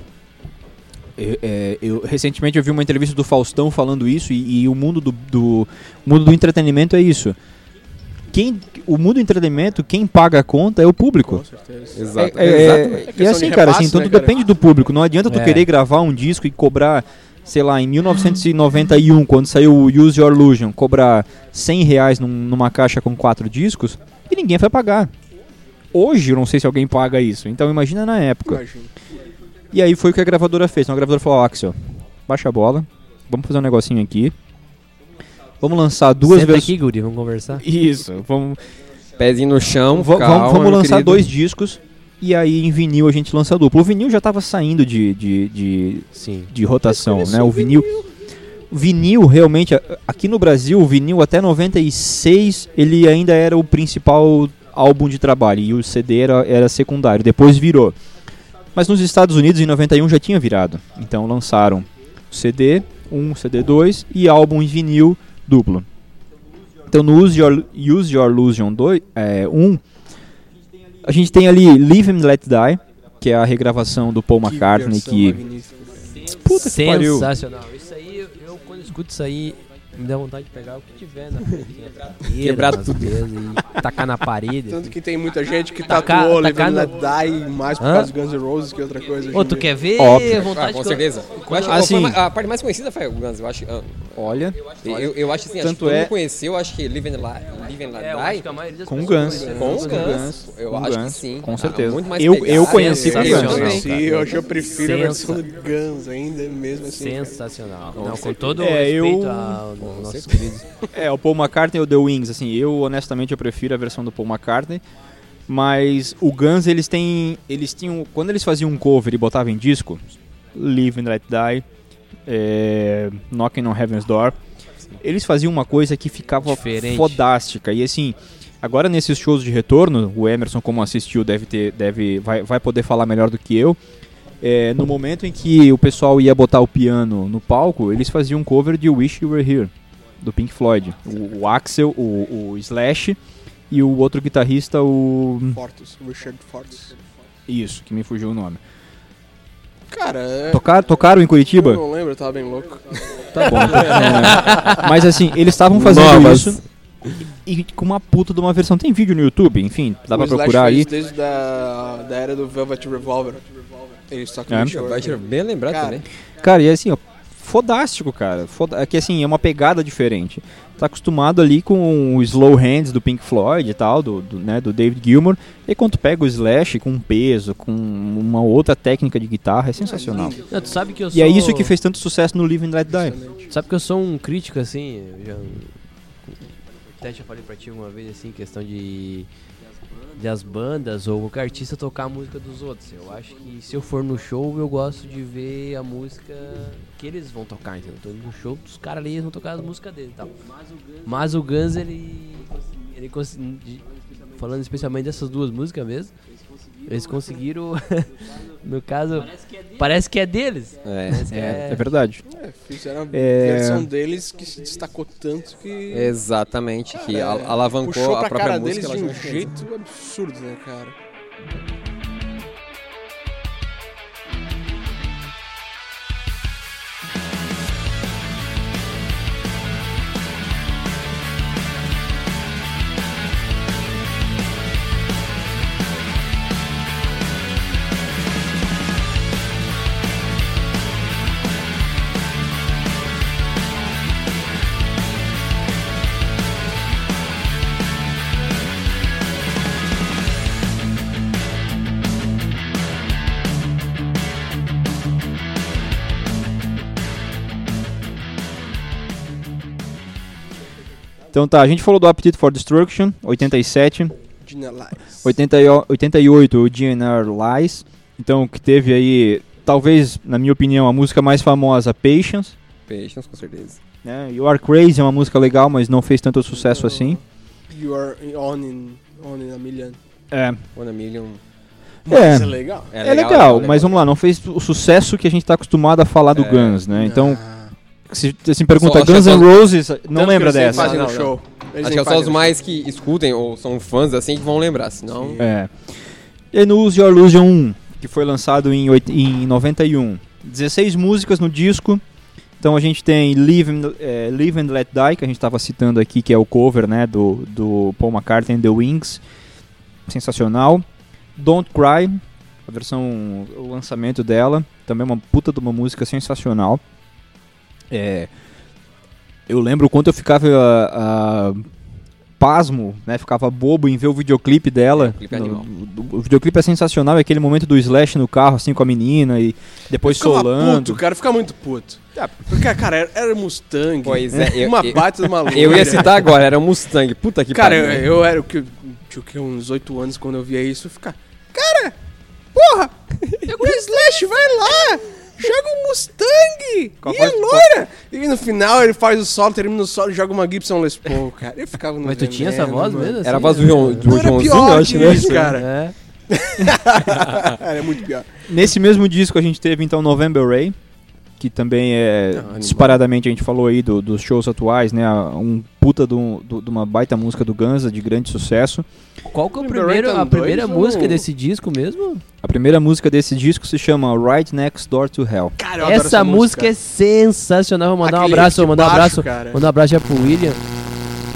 é, é, eu, recentemente eu vi uma entrevista do Faustão falando isso, e, e o mundo do, do- o mundo do entretenimento é isso. Quem, o mundo do entretenimento, quem paga a conta é o público. Com certeza. Exato. É, é, é, É e assim, cara, repasse, assim, tudo né, cara? depende do público. Não adianta tu É. querer gravar um disco e cobrar, sei lá, em 1991, quando saiu o Use Your Illusion, cobrar 100 reais num- numa caixa com quatro discos e ninguém vai pagar. Hoje eu não sei se alguém paga isso, então imagina na época. Imagina. E aí foi o que a gravadora fez. Então a gravadora falou, Axel, baixa a bola, vamos fazer um negocinho aqui. Vamos lançar duas Senta vezes. aqui, guri, vamos conversar. Isso, vamos, Pezinho no chão, Va- calma, vamos, lançar querido. dois discos e aí em vinil a gente lança duplo. O vinil já estava saindo de, de, de, Sim. de rotação, né? O vinil. Vinil realmente, aqui no Brasil, o vinil até 96 ele ainda era o principal álbum de trabalho e o CD era, era secundário, depois virou. Mas nos Estados Unidos em 91 já tinha virado. Então lançaram CD 1, CD 2 e álbum em vinil duplo. Então no Use Your, Use Your Illusion 2, é, 1, a gente tem ali Live and Let Die, que é a regravação do Paul McCartney, que. Puta que pariu. Sensacional. Isso aí, eu quando escuto isso aí, Me dá vontade de pegar o que tiver na frente. né? Quebrar mesas e tacar na parede. Tanto que tem muita gente que Tacar- tatuou tacar and no- Let Die mais por Hã? causa do Guns N' Roses que outra coisa. Ô, tu quer ver? Óbvio. Vontade Ah, com que eu- certeza. Eu acho que Assim- a parte mais conhecida foi o Guns, eu acho. Olha, Eu, eu acho assim, acho Tanto que todo é- conheceu, acho que Live and Let, Live and Let É, eu acho Die que Com Guns. com Guns. Eu Com acho Guns, que sim. com Ah, certeza. Eu- eu conheci com Eu Guns. Conheci, cara. hoje eu prefiro a versão do Guns ainda, mesmo assim. Sensacional. Com Não, com todo o É, respeito eu- ao Nosso querido. é, o Paul McCartney ou The Wings, assim, eu honestamente eu prefiro a versão do Paul McCartney, mas o Guns eles têm, eles tinham, quando eles faziam um cover e botavam em disco, Live and Let Die, é, Knocking on Heaven's Door, eles faziam uma coisa que ficava Diferente. fodástica e assim, agora nesses shows de retorno, o Emerson como assistiu deve ter, deve, vai, vai poder falar melhor do que eu. É, no momento em que o pessoal ia botar o piano no palco, eles faziam um cover de Wish You Were Here, do Pink Floyd. O, o Axel, o, o Slash e o outro guitarrista, o. Fortus, Richard Fortus. Isso, que me fugiu o nome. Cara, é... Tocar, tocaram em eu Curitiba? não lembro, eu tava bem louco. Tá bom. É, mas assim, eles estavam fazendo Novas. isso e, e com uma puta de uma versão. Tem vídeo no YouTube, enfim, dá o pra Slash procurar fez aí. desde da, da era do Velvet Revolver. Eles tocam É. no show. Vai tirar bem lembrado Cara, também. Cara, e assim, ó, fodástico, cara. Foda... É que assim, é uma pegada diferente. Tá acostumado ali com o Slow Hands do Pink Floyd e tal, do, do, né, do David Gilmour. E quando tu pega o Slash com um peso, com uma outra técnica de guitarra, é sensacional. Não, tu sabe que eu sou... E é isso que fez tanto sucesso no Live and Let Die. Tu sabe que eu sou um crítico, assim, eu já... Até já falei pra ti uma vez, assim, questão de... De as bandas ou qualquer artista tocar a música dos outros. Eu acho que se eu for no show, eu gosto de ver a música que eles vão tocar, entendeu? Indo no show dos caras ali, vão tocar as músicas deles e tal. Mas o Guns, ele... ele falando especialmente dessas duas músicas mesmo, eles conseguiram... (laughs) no caso, parece que é deles. É. Que É, é verdade. É, fizeram a É. versão deles que se destacou tanto que Exatamente, que É, al- alavancou puxou a pra própria cara música. deles de um jeito absurdo, né, cara? Então tá, a gente falou do Appetite for Destruction, 87. Gina Lies. 80 e- 88, o GNR Lies. Então, que teve aí, talvez, na minha opinião, a música mais famosa, Patience. Patience, com certeza. Né? You Are Crazy é uma música legal, mas não fez tanto sucesso assim. You are on in, on in a million. É, One a Million. Mas é legal. é, legal, mas vamos lá, não fez o sucesso que a gente tá acostumado a falar do É. Guns, né? Então, Ah. Se assim, pergunta Só- Guns é N' Roses, não lembra dessa. fazem Não, no não, show. Eles Acho que é só os mais que escutem ou são fãs assim que vão lembrar, senão. É. E no Use Your Illusion 1, que foi lançado em, em 91. 16 músicas no disco. Então a gente tem Live and, eh, Live and Let Die, que a gente estava citando aqui, que é o cover né, do, do Paul McCartney and The Wings. Sensacional. Don't Cry, a versão, o lançamento dela. Também uma puta de uma música sensacional. É, eu lembro o quanto eu ficava ah, pasmo, né? Ficava bobo em ver o videoclipe dela. É, o clipe No- o, videoclipe é sensacional, é aquele momento do Slash no carro, assim, com a menina e depois Ficava solando. puto, o cara fica muito puto. Porque, cara, era, era Mustang. Pois é, eu, uma eu, baita de uma loira. (laughs) eu ia citar agora, era um Mustang. Puta que Cara, eu, pariu. eu era o que tinha uns 8 anos quando eu via isso, eu ficava, cara, porra, o Slash vai lá, joga um Mustang Qual e é loira. E no final ele faz o solo, termina o solo e joga uma Gibson Les Paul, cara. Eu ficava no Mas tu tinha essa veneno, voz mano. mesmo? Era a assim, voz do? João, do Joãozinho, pior eu acho, que né? isso, cara. É. (laughs) (laughs) Era muito pior. Nesse mesmo disco a gente teve então November Ray, que também é, animal. disparadamente, a gente falou aí do- dos shows atuais, né? Um puta de um- de uma baita música do Guns, de grande sucesso. Qual que é o primeiro, a primeira música ou- desse disco mesmo? A primeira música desse disco se chama Right Next Door to Hell. Cara, eu adoro Essa, música é sensacional. Vou mandar um Aquele abraço, riff mandar um abraço, cara. mandar um abraço já pro William,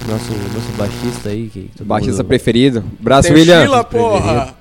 nosso, nosso baixista aí. Que Baixista mundo- preferido. Braço, Tem William. Sheila, porra!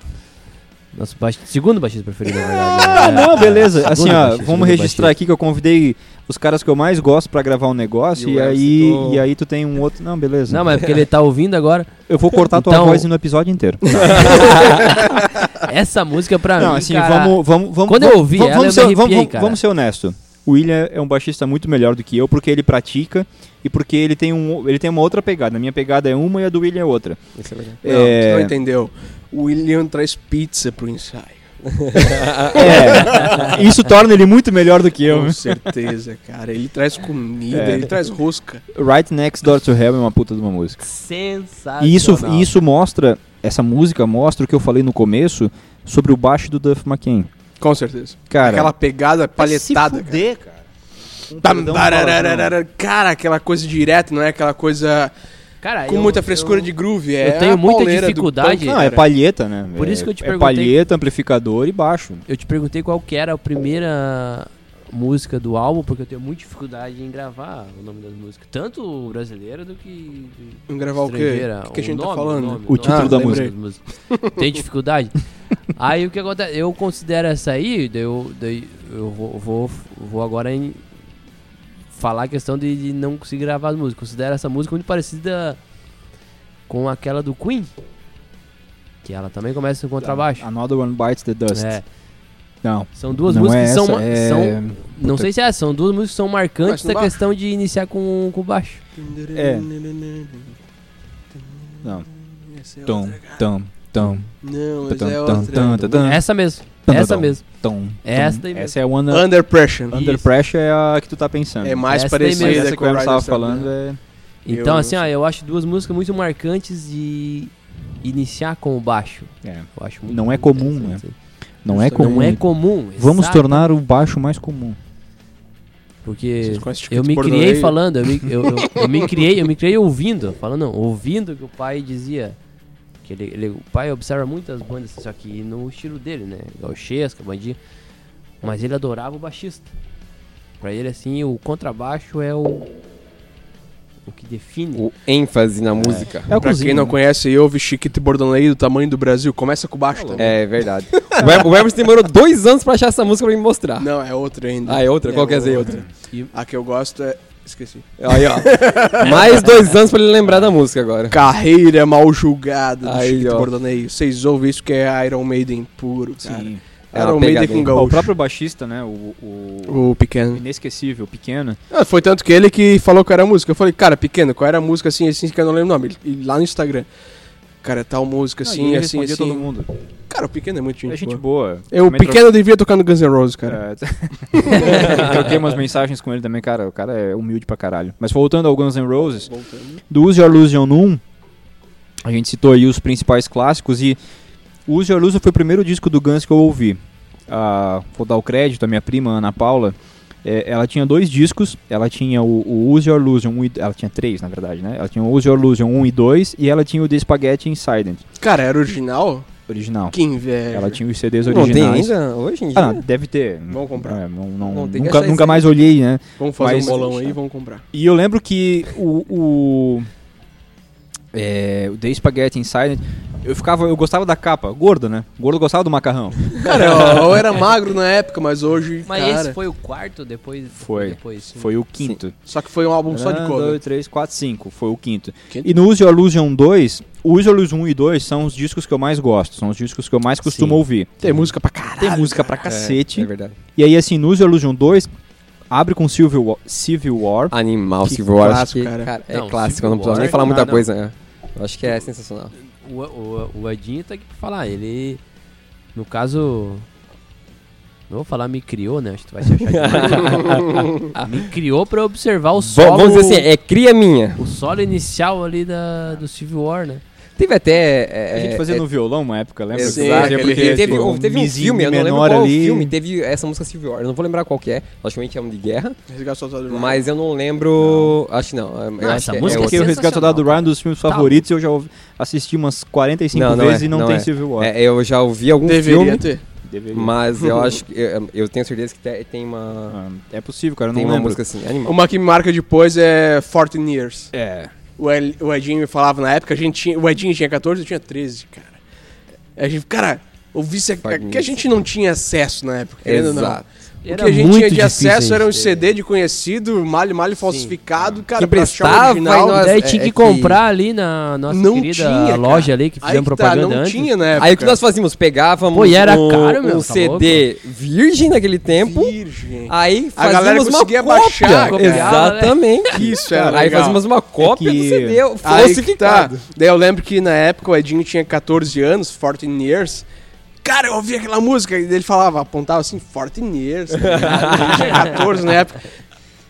Nosso baix... segundo baixista preferido, na verdade. Ah, não, beleza. Assim, ó, baixista, vamos registrar baixista. aqui que eu convidei os caras que eu mais gosto pra gravar um negócio E e, aí, e aí tu tem um outro. Não, beleza. Não, mas é porque ele tá ouvindo agora. Eu vou cortar tua Então- voz no episódio inteiro. (laughs) Essa música pra Não, mim, assim, cara, vamos, vamos, vamos. Quando eu vamos- ouvi vamos, ela, vamos eu ser, me vamos, arrepiei, vamos- cara. vamos ser honesto. O William é um baixista muito melhor do que eu porque ele pratica e porque ele tem, um, ele tem uma outra pegada. A minha pegada é uma e a do William é outra. Isso é verdade. Não, É. você não entendeu. O William traz pizza pro ensaio. (laughs) É, isso torna ele muito melhor do que eu. Com certeza, cara. Ele traz comida, É. ele traz rosca. Right Next Door to Hell é uma puta de uma música. Sensacional. E isso, isso mostra, essa música mostra o que eu falei no começo sobre o baixo do Duff McKain. Com certeza. Cara, Aquela pegada palhetada, cara. fuder, cara. Um Tam, perdão barararara. Cara, aquela coisa direta, não é aquela coisa Cara, com eu- muita frescura eu- de groove. É eu tenho a muita do dificuldade- Não, é palheta, né? Por É- isso que eu te É perguntei- palheta, amplificador e baixo. Eu te perguntei qual que era a primeira música do álbum, porque eu tenho muita dificuldade em gravar o nome das músicas. Tanto brasileira do que Vamos gravar o quê? O que, a O gente tá nome, falando? nome, O título nome da música. Tem dificuldade? aí o que acontece? Eu considero essa aí, daí eu, daí eu vou, vou, vou agora em falar a questão de, de não conseguir gravar as músicas. Considero essa música muito parecida com aquela do Queen. Que ela também começa com contrabaixo. Another One Bites the Dust. É, Não. são duas não músicas é que são, essa, é- são não Puta sei se é, são duas músicas que são marcantes da baixo. questão de iniciar com, com baixo. É. Não. Essa é Tom, tom, tom, Não, tom, essa é outra. tom, tom, tom, Essa mesmo. Essa mesmo. tom, Essa daí mesmo. Essa é a One Under Pressure. Under Isso. Pressure é a que tu tá pensando. É mais Essa daí Mas mesmo. parecida essa que com o o Riders tava of falando é... Então, Eu assim, ó, eu acho duas músicas muito marcantes de iniciar com o baixo. é. Eu acho muito Não é comum, interessante. Não é comum. Não é comum. Vamos exato. tornar o baixo mais comum. Porque Vocês conhecem eu me criei falando, eu me, eu, eu- eu me (laughs) criei, eu me criei ouvindo, falando não, ouvindo que o pai dizia que ele, ele- o pai observa muitas bandas, só que no estilo dele, né, gauchesca, bandinha, mas ele adorava o baixista. Pra ele assim, o contrabaixo é o o que define. O ênfase na música. É o Pra cozinho, quem não né? conhece, eu ouvi Chiquito Bordelais do tamanho do Brasil. Começa com baixo também. É verdade. (laughs) o Emerson demorou dois anos pra achar essa música pra me mostrar. Não, é outra ainda. Ah, é outra? Qual quer dizer outra? E- A que eu gosto é... Esqueci. Aí, ó. (laughs) Mais dois anos pra ele lembrar da música agora. Carreira mal julgada do Aí, Chiquito ó. Vocês ouvem isso que é Iron Maiden puro, cara. Sim. É uma Iron Maiden pegadinha. com Ó, o gaúcho. próprio baixista, né? O, o, O pequeno. inesquecível, pequeno. Ah, foi tanto que ele que falou qual era a música. Eu falei, cara, pequeno, qual era a música assim, assim, que eu não lembro o nome. Ele- E lá no Instagram. Cara, tal música assim, e assim, assim. todo mundo. Cara, o pequeno é muito gente, é gente boa. boa. Eu, o pequeno devia tocar no Guns N' Roses, cara. É, (laughs) troquei umas mensagens com ele também, cara. O cara é humilde pra caralho. Mas voltando ao Guns N' Roses, do Use Your Illusion 1, a gente citou aí os principais clássicos e o Use Your Illusion foi o primeiro disco do Guns que eu ouvi. Ah, vou dar o crédito à minha prima, Ana Paula. É, ela tinha dois discos, ela tinha o, o Use Your Illusion 1 e, ela tinha três, na verdade, né? Ela tinha o Use Your Illusion 1 e 2 e ela tinha o The Spaghetti Incident, Cara, era original? original. Que inveja. Ela tinha os CDs Não tem originais. ainda hoje em dia? Ah, não, deve ter. Vamos comprar. É, não, não- Não, nunca, nunca mais olhei, né? Vamos fazer Mas- um bolão aí, vamos comprar. E eu lembro que o. o é, o The Spaghetti Incident, eu ficava, eu gostava da capa, gordo, né? Gordo gostava do macarrão. Cara, eu, (laughs) eu era magro na época, mas hoje, Mas cara... esse foi o quarto depois Foi. depois. Foi o quinto. Só que foi um álbum só de Um, cover. dois, três, quatro, cinco. Foi o quinto. Quinto? E no Use Your Illusion 2, o Use Your Illusion 1 e 2 são os discos que eu mais gosto. São os discos que eu mais costumo Sim. ouvir. Tem música pra caralho. Tem música pra É, cacete. É verdade. E aí, assim, no Use Your Illusion 2, abre com Civil War. Civil War. Animal, Que Civil War, clássico, que, cara. cara, é Não, clássico, Civil eu não preciso War, nem falar muita não. coisa. né? Eu acho que é sensacional. O, o, o Edinho tá aqui pra falar, ele. No caso. Não vou falar me criou, né? Acho que tu vai se achar (laughs) me criou pra observar o solo. Vamos dizer assim, é cria minha. O solo inicial ali da, do Civil War, né? Teve até. é, A gente é, fazia é, no violão uma época, lembra? Sim, Exato, porque, teve, tipo, teve, teve um filme, eu não lembro menor qual ali. filme, teve essa música Civil War, eu não vou lembrar qual que é, logicamente é um de guerra, Resgate Soldado Ryan. mas eu não lembro, acho que não, Não, acho essa que música é, é Porque outro. o Resgate Soldado Ryan é um dos filmes Tá favoritos eu já ouvi- assisti umas 45 Não, não vezes é, e não, não tem é. Civil War. É, eu já ouvi algum Deveria filme, ter. Deveria. mas eu (laughs) acho que, eu, eu tenho certeza que te- tem uma, Ah, é possível, cara, eu tem não uma lembro. música assim, animal. Uma que me marca depois é 14 Years. É. O, El- o Edinho me falava na época, a gente tinha, o Edinho tinha 14, eu tinha 13, cara. A gente, cara, isso aqui, Fucking que a gente não tinha acesso na época, querendo Exato. O Era que a gente muito tinha de difícil acesso a era um. CD de conhecido, malho, malho falsificado, cara, Que pra achar o prestava original. e nós- Daí é- tinha é que que- comprar ali na nossa Não querida tinha, loja cara. ali que fizemos tá, propaganda não antes. tinha na época. Aí o que nós fazíamos? Pegávamos Pô, e era um, caro, meu, um tá CD virgem naquele tempo, Virgem. aí A galera fazíamos uma conseguia cópia. baixar, copiava, né? Exatamente. Isso era Aí legal. fazíamos uma cópia que- do CD tá. falsificado. Daí eu lembro que na época o Edinho tinha 14 anos, 14 years. Cara, eu ouvia aquela música e ele falava, apontava assim, 14 years. tá ligado? Ele tinha 14 na época.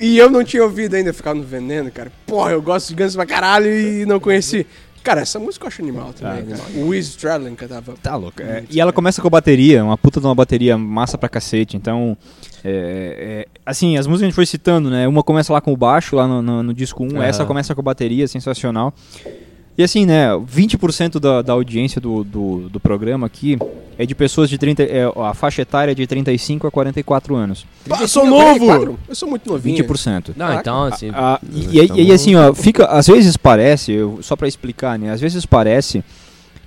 E eu não tinha ouvido ainda, ficava no veneno, cara. Porra, eu gosto de Guns pra caralho e não conheci. Cara, essa música eu acho animal também. cara. O Wiz Stradlin cantava. Tá louco. É, e ela começa com a bateria, uma puta de uma bateria massa pra cacete. Então, é, é, assim, as músicas que a gente foi citando, né? Uma começa lá com o baixo, lá no, no- no disco 1, Aham. essa começa com a bateria, sensacional. E assim, né, 20% da, da audiência do, do, do programa aqui é de pessoas de 30. É, a faixa etária é de 35 a 44 anos. Pá, eu sou 34? novo! Eu sou muito novinho. 20%. Não, Caraca. então assim. Ah, e, e aí- e aí, assim, ó, fica, às vezes parece, eu- só pra explicar, né? Às vezes parece,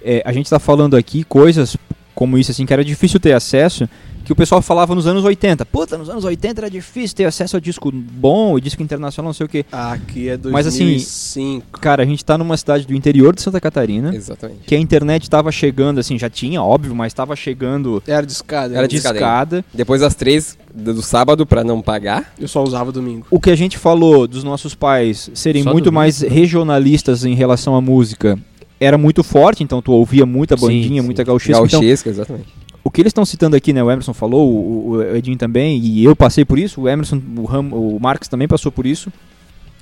é, a gente tá falando aqui coisas como isso, assim, que era difícil ter acesso, que o pessoal falava nos anos 80. Puta, nos anos 80 era difícil ter acesso a disco bom, disco internacional, não sei o quê. Aqui é 2005. Mas, assim, Cara, a gente tá numa cidade do interior de Santa Catarina, Exatamente. que a internet tava chegando, assim, já tinha, óbvio, mas tava chegando Era de escada. Era né? de escada. Depois das três do do sábado pra não pagar. Eu só usava domingo. O que a gente falou dos nossos pais serem Só muito domingo. mais regionalistas em relação à música era muito forte, então tu ouvia muita Sim, bandinha, sim. muita gauchesca. Então, Gauchesca, exatamente. O que eles estão citando aqui, né? O Emerson falou, o, o Edinho também, e eu passei por isso, o Emerson, o, Ram, o Marx também passou por isso.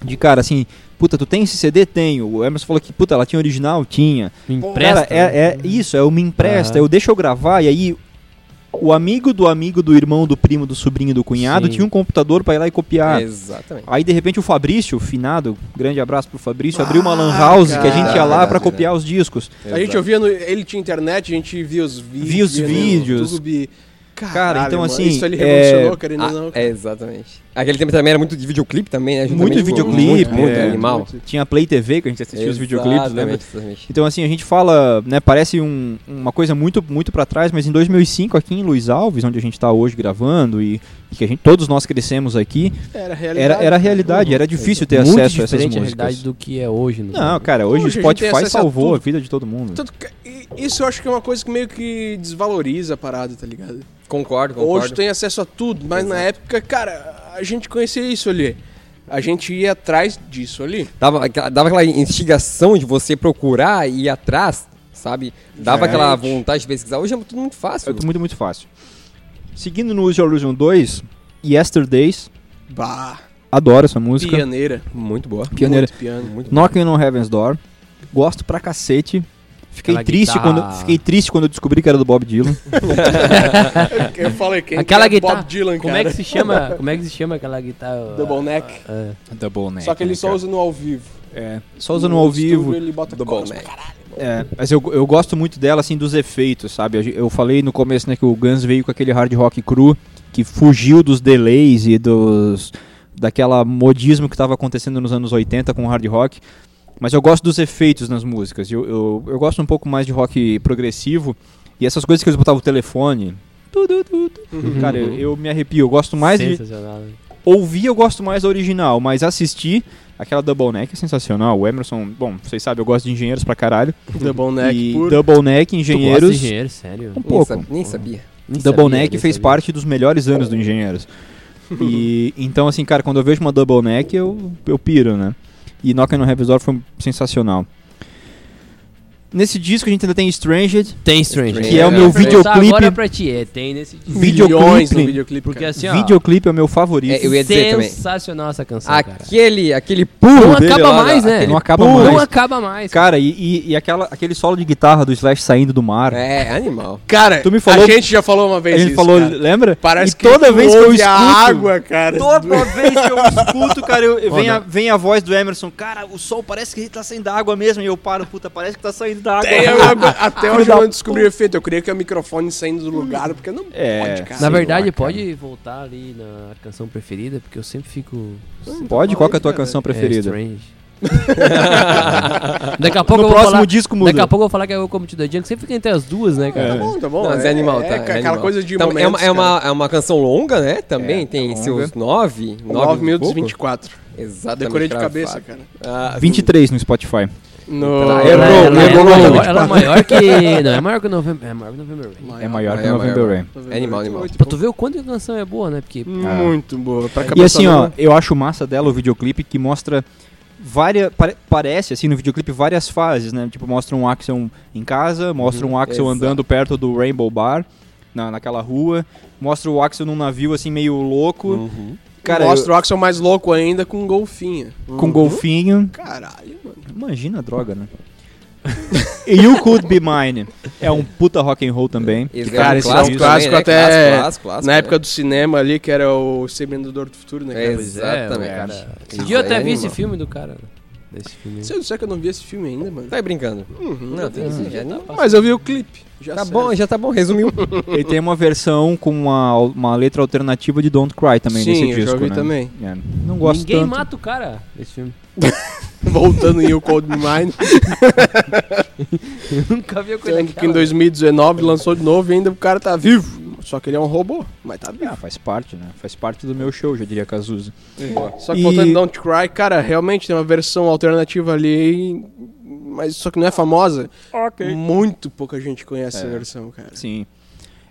De cara, assim, puta, tu tem esse CD? Tenho. O Emerson falou que, puta, ela tinha original? Tinha. Me Cara, empresta. é, é isso, é o me empresta, Aham. eu deixa eu gravar, e aí o amigo do amigo do irmão, do primo, do sobrinho, do cunhado Sim. tinha um computador pra ir lá e copiar. Exatamente. Aí de repente o Fabrício, o finado, grande abraço pro Fabrício, Ah, abriu uma lan house que a gente ia lá verdade. copiar os discos. A gente ouvia no. Ele tinha internet, a gente via os vídeos. Via os via no vídeos. YouTube. Cara, Caralho, então, mano, assim, Isso ele é- revolucionou, querendo ou Ah, não. é, exatamente. Aquele tempo também era muito de videoclipe também, né? Muito videoclipe, Muito, muito é. animal. Muito. Tinha Play TV que a gente assistia os videoclipes, lembra? Exatamente. Então assim, a gente fala, né, parece um- uma coisa muito muito para trás, mas em 2005 aqui em Luiz Alves, onde a gente tá hoje gravando e, e que a gente todos nós crescemos aqui, Era a realidade. era era a realidade, era difícil ter muito acesso a essas diferente a músicas. realidade do que é hoje. No Não, cara, hoje, Hoje o a Spotify a salvou a, tudo. vida de todo mundo. Tanto que- isso eu acho que é uma coisa que meio que desvaloriza a parada, tá ligado? Concordo, concordo. Hoje tem acesso a tudo, mas na época, cara, a gente conhecia isso ali. A gente ia atrás disso ali. Dava, aquela- dava aquela instigação de você procurar e ir atrás, sabe? Dava Gente. aquela vontade de pesquisar. Hoje é tudo muito fácil. É muito muito fácil. Seguindo no Use Your Illusion 2, Yesterdays, Bah, adoro essa música. pianeira. Muito boa. Pioneira. Muito piano. Muito boa. Knocking on Heaven's Door. Gosto pra cacete. Fiquei Aquela triste, guitarra- quando, fiquei triste quando eu descobri que era do Bob Dylan. (laughs) Eu falei quem Aquela que é guitarra. Bob Dylan, como cara. é que se chama? Como é que se chama aquela guitarra? Double neck. É. Double Neck. Só que ele só usa no ao vivo. É, só usa no ao estúdio, vivo. Ele bota Double pra neck. caralho. É, mas eu, eu gosto muito dela, assim, dos efeitos, sabe? Eu falei no começo, né, que o Guns veio com aquele hard rock cru, que fugiu dos delays e dos... daquela modismo que estava acontecendo nos anos 80 com o hard rock. Mas eu gosto dos efeitos nas músicas. Eu, eu, eu gosto um pouco mais de rock progressivo. E essas coisas que eles botavam o telefone... tu, tu, tu, tu. Cara, eu, eu me arrepio. Eu gosto mais de... Né? Ouvir eu gosto mais da original, mas assistir... Aquela Double Neck é sensacional. O Emerson... Bom, vocês sabem, eu gosto de engenheiros pra caralho. Double neck e puro. Double Neck, Tu gosta Engenheiros... de engenheiro, sério? Um Nem, pouco. sab- nem sabia. Nem Double sabia, Neck nem fez sabia. parte dos melhores anos do Engenheiros. (laughs) e então, assim, cara, quando eu vejo uma Double Neck, eu, eu piro, né? E Knockin' on Heaven's Door foi sensacional. Nesse disco a gente ainda tem Stranged, Tem Strange. Que é o meu Eu vou perguntar videoclipe- Agora pra ti, é, tem nesse disco. Videoclipe. Videoclipe. Porque assim, ó, videoclipe é o meu favorito. É, eu ia dizer também. sensacional essa canção, cara. Aquele, aquele pulo Não acaba lá, mais, né? aquele Não acaba pulo. mais. Não acaba mais. Cara, e, e, e aquela, aquele solo de guitarra do Slash saindo do mar. É, animal. Cara, Tu me falou- a gente já falou uma vez a gente isso, falou, cara. lembra? Parece e que toda vez que eu escuto, a água, cara. Toda (laughs) vez que eu escuto, cara, eu, vem, a, vem a voz do Emerson. Cara, o sol parece que ele tá saindo da água mesmo. E eu paro, puta, parece que tá saindo da água. Até, eu- (laughs) até Filho hoje eu não descobri o efeito. Eu queria que o microfone saindo do lugar, porque não É, pode, cara. Na verdade, pode voltar ali na canção preferida, porque eu sempre fico. Pode? Qual que é a tua Cara, canção É, preferida? Strange. (laughs) daqui a pouco no eu vou próximo falar. disco muda. Daqui a pouco eu vou falar que é o Como Te Doidinho, que sempre fica entre as duas, né, cara? Tá bom, tá bom. Não, mas é animal, tá? É, é aquela animal. coisa de Então, é, momentos, uma, é, uma, é uma canção longa, né? Também É, tem é longa. seus nove. 9 minutos e pouco? 24. Exatamente. Decorei de cabeça, cara. Ah, 23 no Spotify. No... Tá, Ela, errou, ela, errou, ela, errou. ela, ela é maior que. (laughs) Não, é maior que o November. É maior que o November Rain. É maior que November. Rain. É animal, animal. Pra tu ver o quanto a canção é boa, né? Porque. Muito boa. Pra E assim, ó, eu acho massa dela o videoclipe que mostra várias. pare- parece, assim, no videoclipe várias fases, né? Tipo, mostra um Axel em casa, mostra um Axel exato. andando perto do Rainbow Bar, na, naquela rua, mostra o Axel num navio, assim, meio louco. Uhum. Cara, Mostra o Axel mais louco ainda com golfinho. eu- com golfinho. Caralho, mano. Imagina a droga, né? e (laughs) You Could Be Mine é um puta rock and roll também. Esse Cara, é um esse é um clássico, clássico também, né? até Clássico, clássico, clássico, Na né? época do cinema ali, que era o Exterminador do Futuro, né, cara? É, Exatamente. cara- Esse dia eu até é vi esse filme do cara. Desse filme. Se eu disser que eu não vi esse filme ainda, mano. Tá aí brincando. Uhum. Não, tem Esse que dia ser. tá né? passando. Mas eu vi o clipe. Já Tá serve. bom, já tá bom, resumiu. Ele tem uma versão com uma, uma letra alternativa de Don't Cry também Sim, nesse eu já disco, ouvi né? também. É, Não gosto Ninguém tanto. mata o cara nesse filme. (laughs) Voltando em You Cold Mine. (laughs) Eu nunca vi a coisa Tanto que em 2019 lançou de novo e ainda o cara tá vivo. Só que ele é um robô, mas tá vivo. Ah, faz parte, né? Faz parte do meu show, já diria Cazuza. Só que E- voltando em Don't Cry, cara, realmente tem uma versão alternativa ali, mas só que não é famosa. Muito pouca gente conhece essa É. versão, cara. Sim.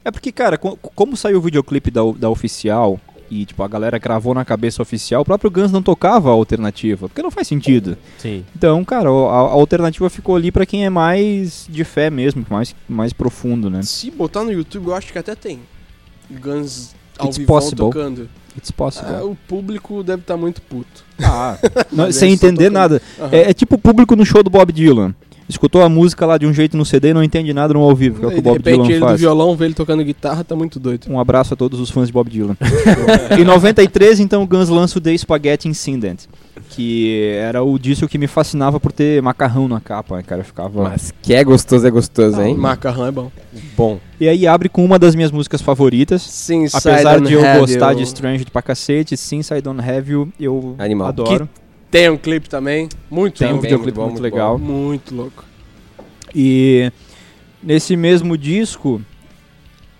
É porque, cara, co- como saiu o videoclipe da, da oficial e, tipo, a galera gravou na cabeça oficial, o próprio Guns não tocava a alternativa, porque não faz sentido. Sim. Então, cara, a, a alternativa ficou ali pra quem é mais de fé mesmo, mais, mais profundo, né? Se botar no YouTube, eu acho que até tem. Guns It's possible. tocando. It's possible. Ah, o público deve estar muito puto. Ah, (laughs) não- sem entender tocando. nada. Aham. É, é tipo o público no show do Bob Dylan. Escutou a música lá de um jeito no CD e não entende nada no ao vivo, que é o que o Bob repente Dylan ele do faz. violão vê ele tocando guitarra, tá muito doido. Um abraço a todos os fãs de Bob Dylan. (laughs) em 93, então, o Guns lança o The Spaghetti Incident, que era o disco que me fascinava por ter macarrão na capa, cara, eu ficava... Mas que é gostoso, é gostoso, hein? Macarrão é bom. Bom. E aí abre com uma das minhas músicas favoritas, Sim, apesar de eu gostar de Strange pra cacete, Since I Don't Have You, eu Animal. adoro. Tem um clipe também, muito Tem um videoclipe muito muito, bom, muito legal. Muito louco. E nesse mesmo disco,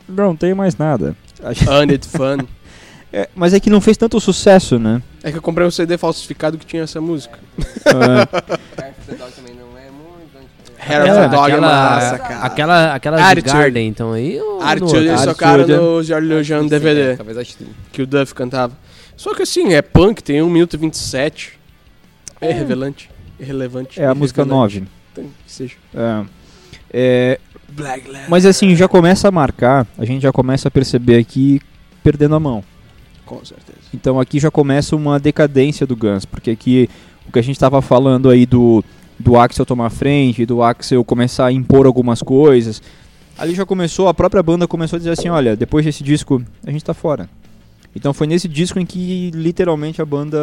não tem mais nada. (laughs) Unit Fun. É, mas é que não fez tanto sucesso, né? É que eu comprei um CD falsificado que tinha essa música. (laughs) Ah, também não é muito. Hair of the Dog é massa, cara. Aquela, aquela de Attitude. Garden, então aí. Attitude, eles tocaram no Jorge Lejeune DVD, Talvez atitude. que o Duff cantava. Só que assim, é punk, tem 1 minuto e 27. É irrelevante. Irrelevante. é a música irrelevante. 9. Tem que seja. É. É, mas assim, já começa a marcar, a gente já começa a perceber aqui perdendo a mão. Com certeza. Então aqui já começa uma decadência do Guns, porque aqui o que a gente estava falando aí do, do Axel tomar frente, do Axel começar a impor algumas coisas, ali já começou, a própria banda começou a dizer assim, olha, depois desse disco a gente tá fora. Então foi nesse disco em que literalmente a banda,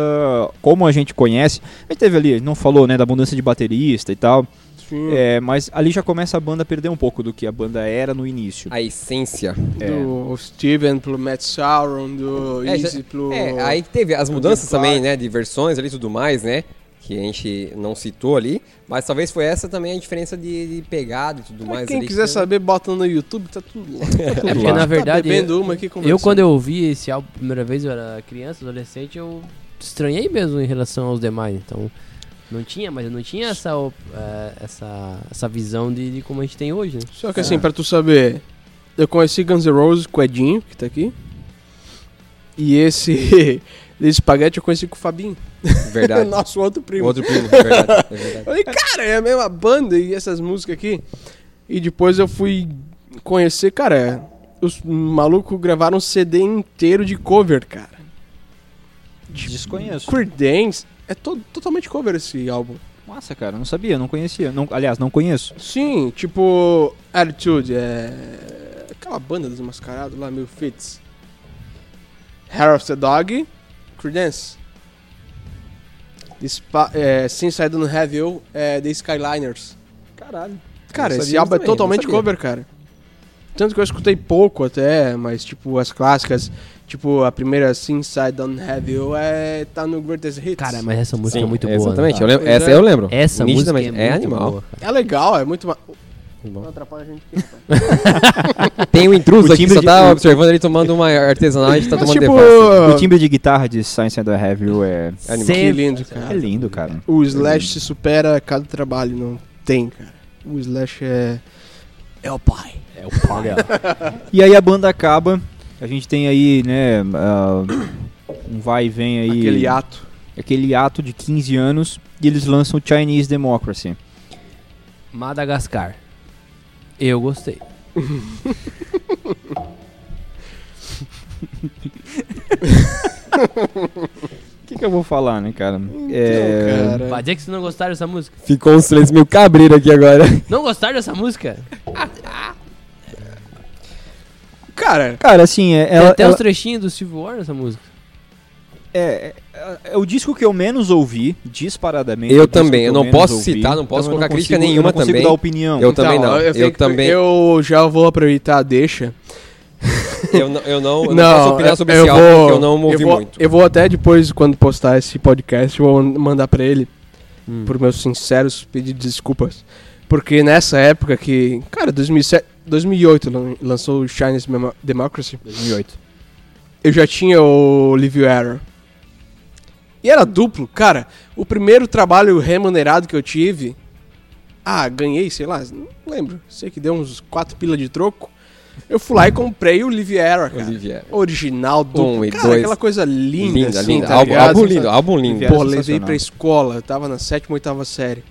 como a gente conhece, a gente teve ali, não falou né, da abundância de baterista e tal, Sim. é, mas ali já começa a banda a perder um pouco do que a banda era no início. A essência. Do Steven pro Matt Sauron, do É, já- Easy pro... É, aí teve as mudanças também, né? De versões ali e tudo mais, né? Que a gente não citou ali. Mas talvez foi essa também a diferença de, de pegada e tudo Pra mais. quem ali, quiser que- saber, bota no YouTube, tá tudo lá. Tá (laughs) tudo É porque lá. na verdade. tá bebendo uma aqui Eu, quando eu ouvi esse álbum a primeira vez, eu era criança, adolescente, eu estranhei mesmo em relação aos demais. Então, não tinha, mas eu não tinha essa, eh, essa, essa visão de, de como a gente tem hoje, né? Só que assim, pra tu saber, eu conheci Guns N' Roses com o Edinho, que tá aqui. E esse, (laughs) esse espaguete eu conheci com o Fabinho. (laughs) Verdade. Nosso outro primo. Outro primo, é verdade. É verdade. (laughs) Eu falei, cara, é a mesma banda e essas músicas aqui. E depois eu fui conhecer, cara, os malucos gravaram um CD inteiro de cover, cara. Desconheço. Creedence. É to totalmente cover esse álbum. Massa, cara, não sabia, não conhecia. Não, aliás, não conheço. Sim, tipo, Attitude, é. Aquela banda dos mascarados lá, meio Fits. Hair of the Dog, Creedence. Spa é, Since I Don't Have You, é, The Skyliners. Caralho. Cara, esse álbum é também, totalmente cover, cara. Tanto que eu escutei pouco até, mas tipo, as clássicas, tipo, a primeira Since I Don't Have You é, tá no Greatest Hits. Cara, mas essa música Sim, é muito boa. Exatamente. né? eu lembro- essa é. eu lembro. Essa música é, muito animal. boa. É legal, é muito... Bom. Não atrapalha a gente aqui. (laughs) Tem um intruso O aqui que só de- tá o- observando ele tomando uma artesanal e a gente tá Mas, tomando tipo, devassa. O timbre de guitarra de Science and the You é, Animal. que lindo, é cara. lindo, cara. O Slash se supera a cada trabalho, não tem, cara. O Slash é... É o pai. É o pai. (laughs) e aí a banda acaba, a gente tem aí, né, ah, um vai e vem aí. Aquele ato. Aquele ato de 15 anos e eles lançam Chinese Democracy. Madagascar. Eu gostei. O (laughs) que, que eu vou falar, né, cara? É, Então, cara. Vai dizer que vocês não gostaram dessa música. Ficou um silêncio meio cabreiro aqui agora. Não gostaram dessa música? Cara, Cara, assim, é, Tem ela, até ela- os trechinhos do Steve War nessa música. É, é, é o disco que eu menos ouvi, disparadamente. Eu disco também, eu não posso ouvi, citar, não posso então eu colocar crítica consigo- nenhuma eu não consigo também. dar opinião. Eu também não, eu tenho que- também- Eu já vou aproveitar a deixa. (laughs) Eu não, eu não, eu não posso opinar sobre eu esse álbum vou- porque eu não ouvi eu vou, muito. Eu vou até depois, quando postar esse podcast, eu vou mandar pra ele, Hum. por meus sinceros pedidos de desculpas. Porque nessa época que, cara, 2007, 2008 lan- lançou o Chinese Democracy, 2008. eu já tinha o Live Error. E era duplo, cara. O primeiro trabalho remunerado que eu tive, ah, ganhei, sei lá, não lembro. Sei que deu uns 4 pila de troco. Eu fui lá e comprei o Live Error, cara. Olivier. Original, duplo. Um e cara, dois. aquela coisa linda, Linda, assim, linda. tá Álbum, álbum lindo, álbum lindo. Pô, É levei pra escola, eu tava na sétima, oitava série.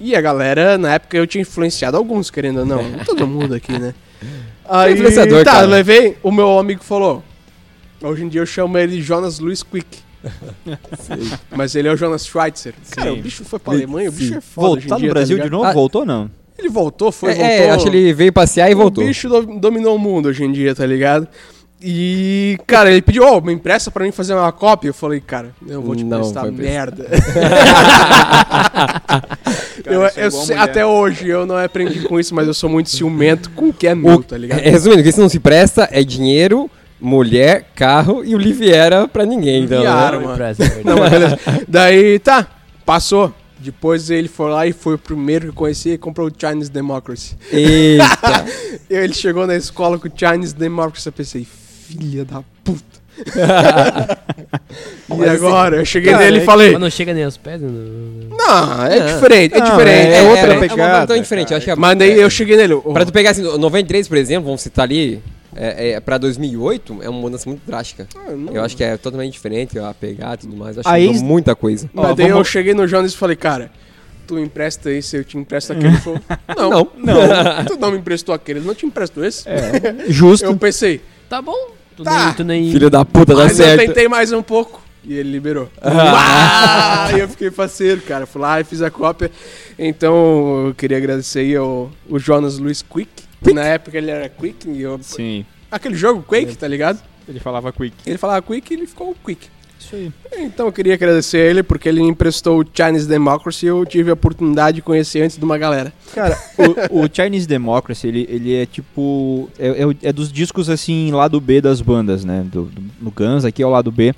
E a galera, na época, eu tinha influenciado alguns, querendo ou não. (laughs) Todo mundo aqui, né? Aí, influenciador, tá, cara. eu levei, o meu amigo falou. Hoje em dia eu chamo ele de Jonas Luiz Quick. (laughs) Mas ele é o Jonas Schweitzer. Cara, Sim. o bicho foi pra Alemanha, o bicho é foda. Voltou hoje em tá no dia, Brasil ligado? de novo? Ah, Voltou não? Ele voltou, foi, É, voltou. é, acho que ele veio passear e voltou. O bicho do- dominou o mundo hoje em dia, tá ligado? E, cara, ele pediu, ó, me empresta pra mim fazer uma cópia. Eu falei, cara, eu vou te Não prestar merda. (laughs) (laughs) Cara, eu, é eu sei- até hoje eu não aprendi com isso, mas eu sou muito ciumento com o que é meu, O- tá ligado? é, resumindo, o que isso não se presta é dinheiro, mulher, carro e o Liviera pra ninguém. Então, Viara, né? é verdade. Não, mas beleza. Daí, tá, passou. Depois ele foi lá e foi o primeiro que eu conheci e comprou o Chinese Democracy. Eita. E (laughs) ele chegou na escola com o Chinese Democracy, eu pensei, filha da puta. (laughs) e Mas, assim, agora? Eu cheguei cara, nele é e falei, Mas não chega nem aos pés. né? Não, não, é Não. diferente, é Não, diferente. é outra é, pegada, tão diferente. cara. Eu acho que é- Mas daí é- eu cheguei nele. oh, Pra tu pegar assim, o 93, por exemplo, vamos citar ali, é, é, pra 2008, é uma mudança muito drástica. ah, não. Eu acho que é totalmente diferente, a pegar e tudo mais. Eu acho A que mudou muita coisa. Ó, daí eu vamos- cheguei no Jonas e falei, cara, tu empresta esse, eu te empresto aquele. Ele falou, (laughs) não, Não. não, (laughs) tu não me emprestou aquele, eu não te empresto esse. É, (laughs) justo. Eu pensei, Tá bom. Tu Tá. nem. Tu nem... Filho da puta, dá mas eu certo. tentei mais um pouco. E ele liberou. Ah, e eu fiquei parceiro, cara. Fui lá e fiz a cópia. Então, eu queria agradecer aí ao, o Jonas Luiz Quick. Que na época ele era Quick. E eu, Sim. aquele jogo, Quake, tá ligado? Ele falava quick. Ele falava Quick e ele ficou Quick. Isso aí. Então eu queria agradecer ele porque ele me emprestou o Chinese Democracy e eu tive a oportunidade de conhecer antes de uma galera. Cara, o, o Chinese Democracy, ele, ele é tipo. É, é é dos discos assim, lado B das bandas, né? Do, do- no Guns, aqui é o lado B.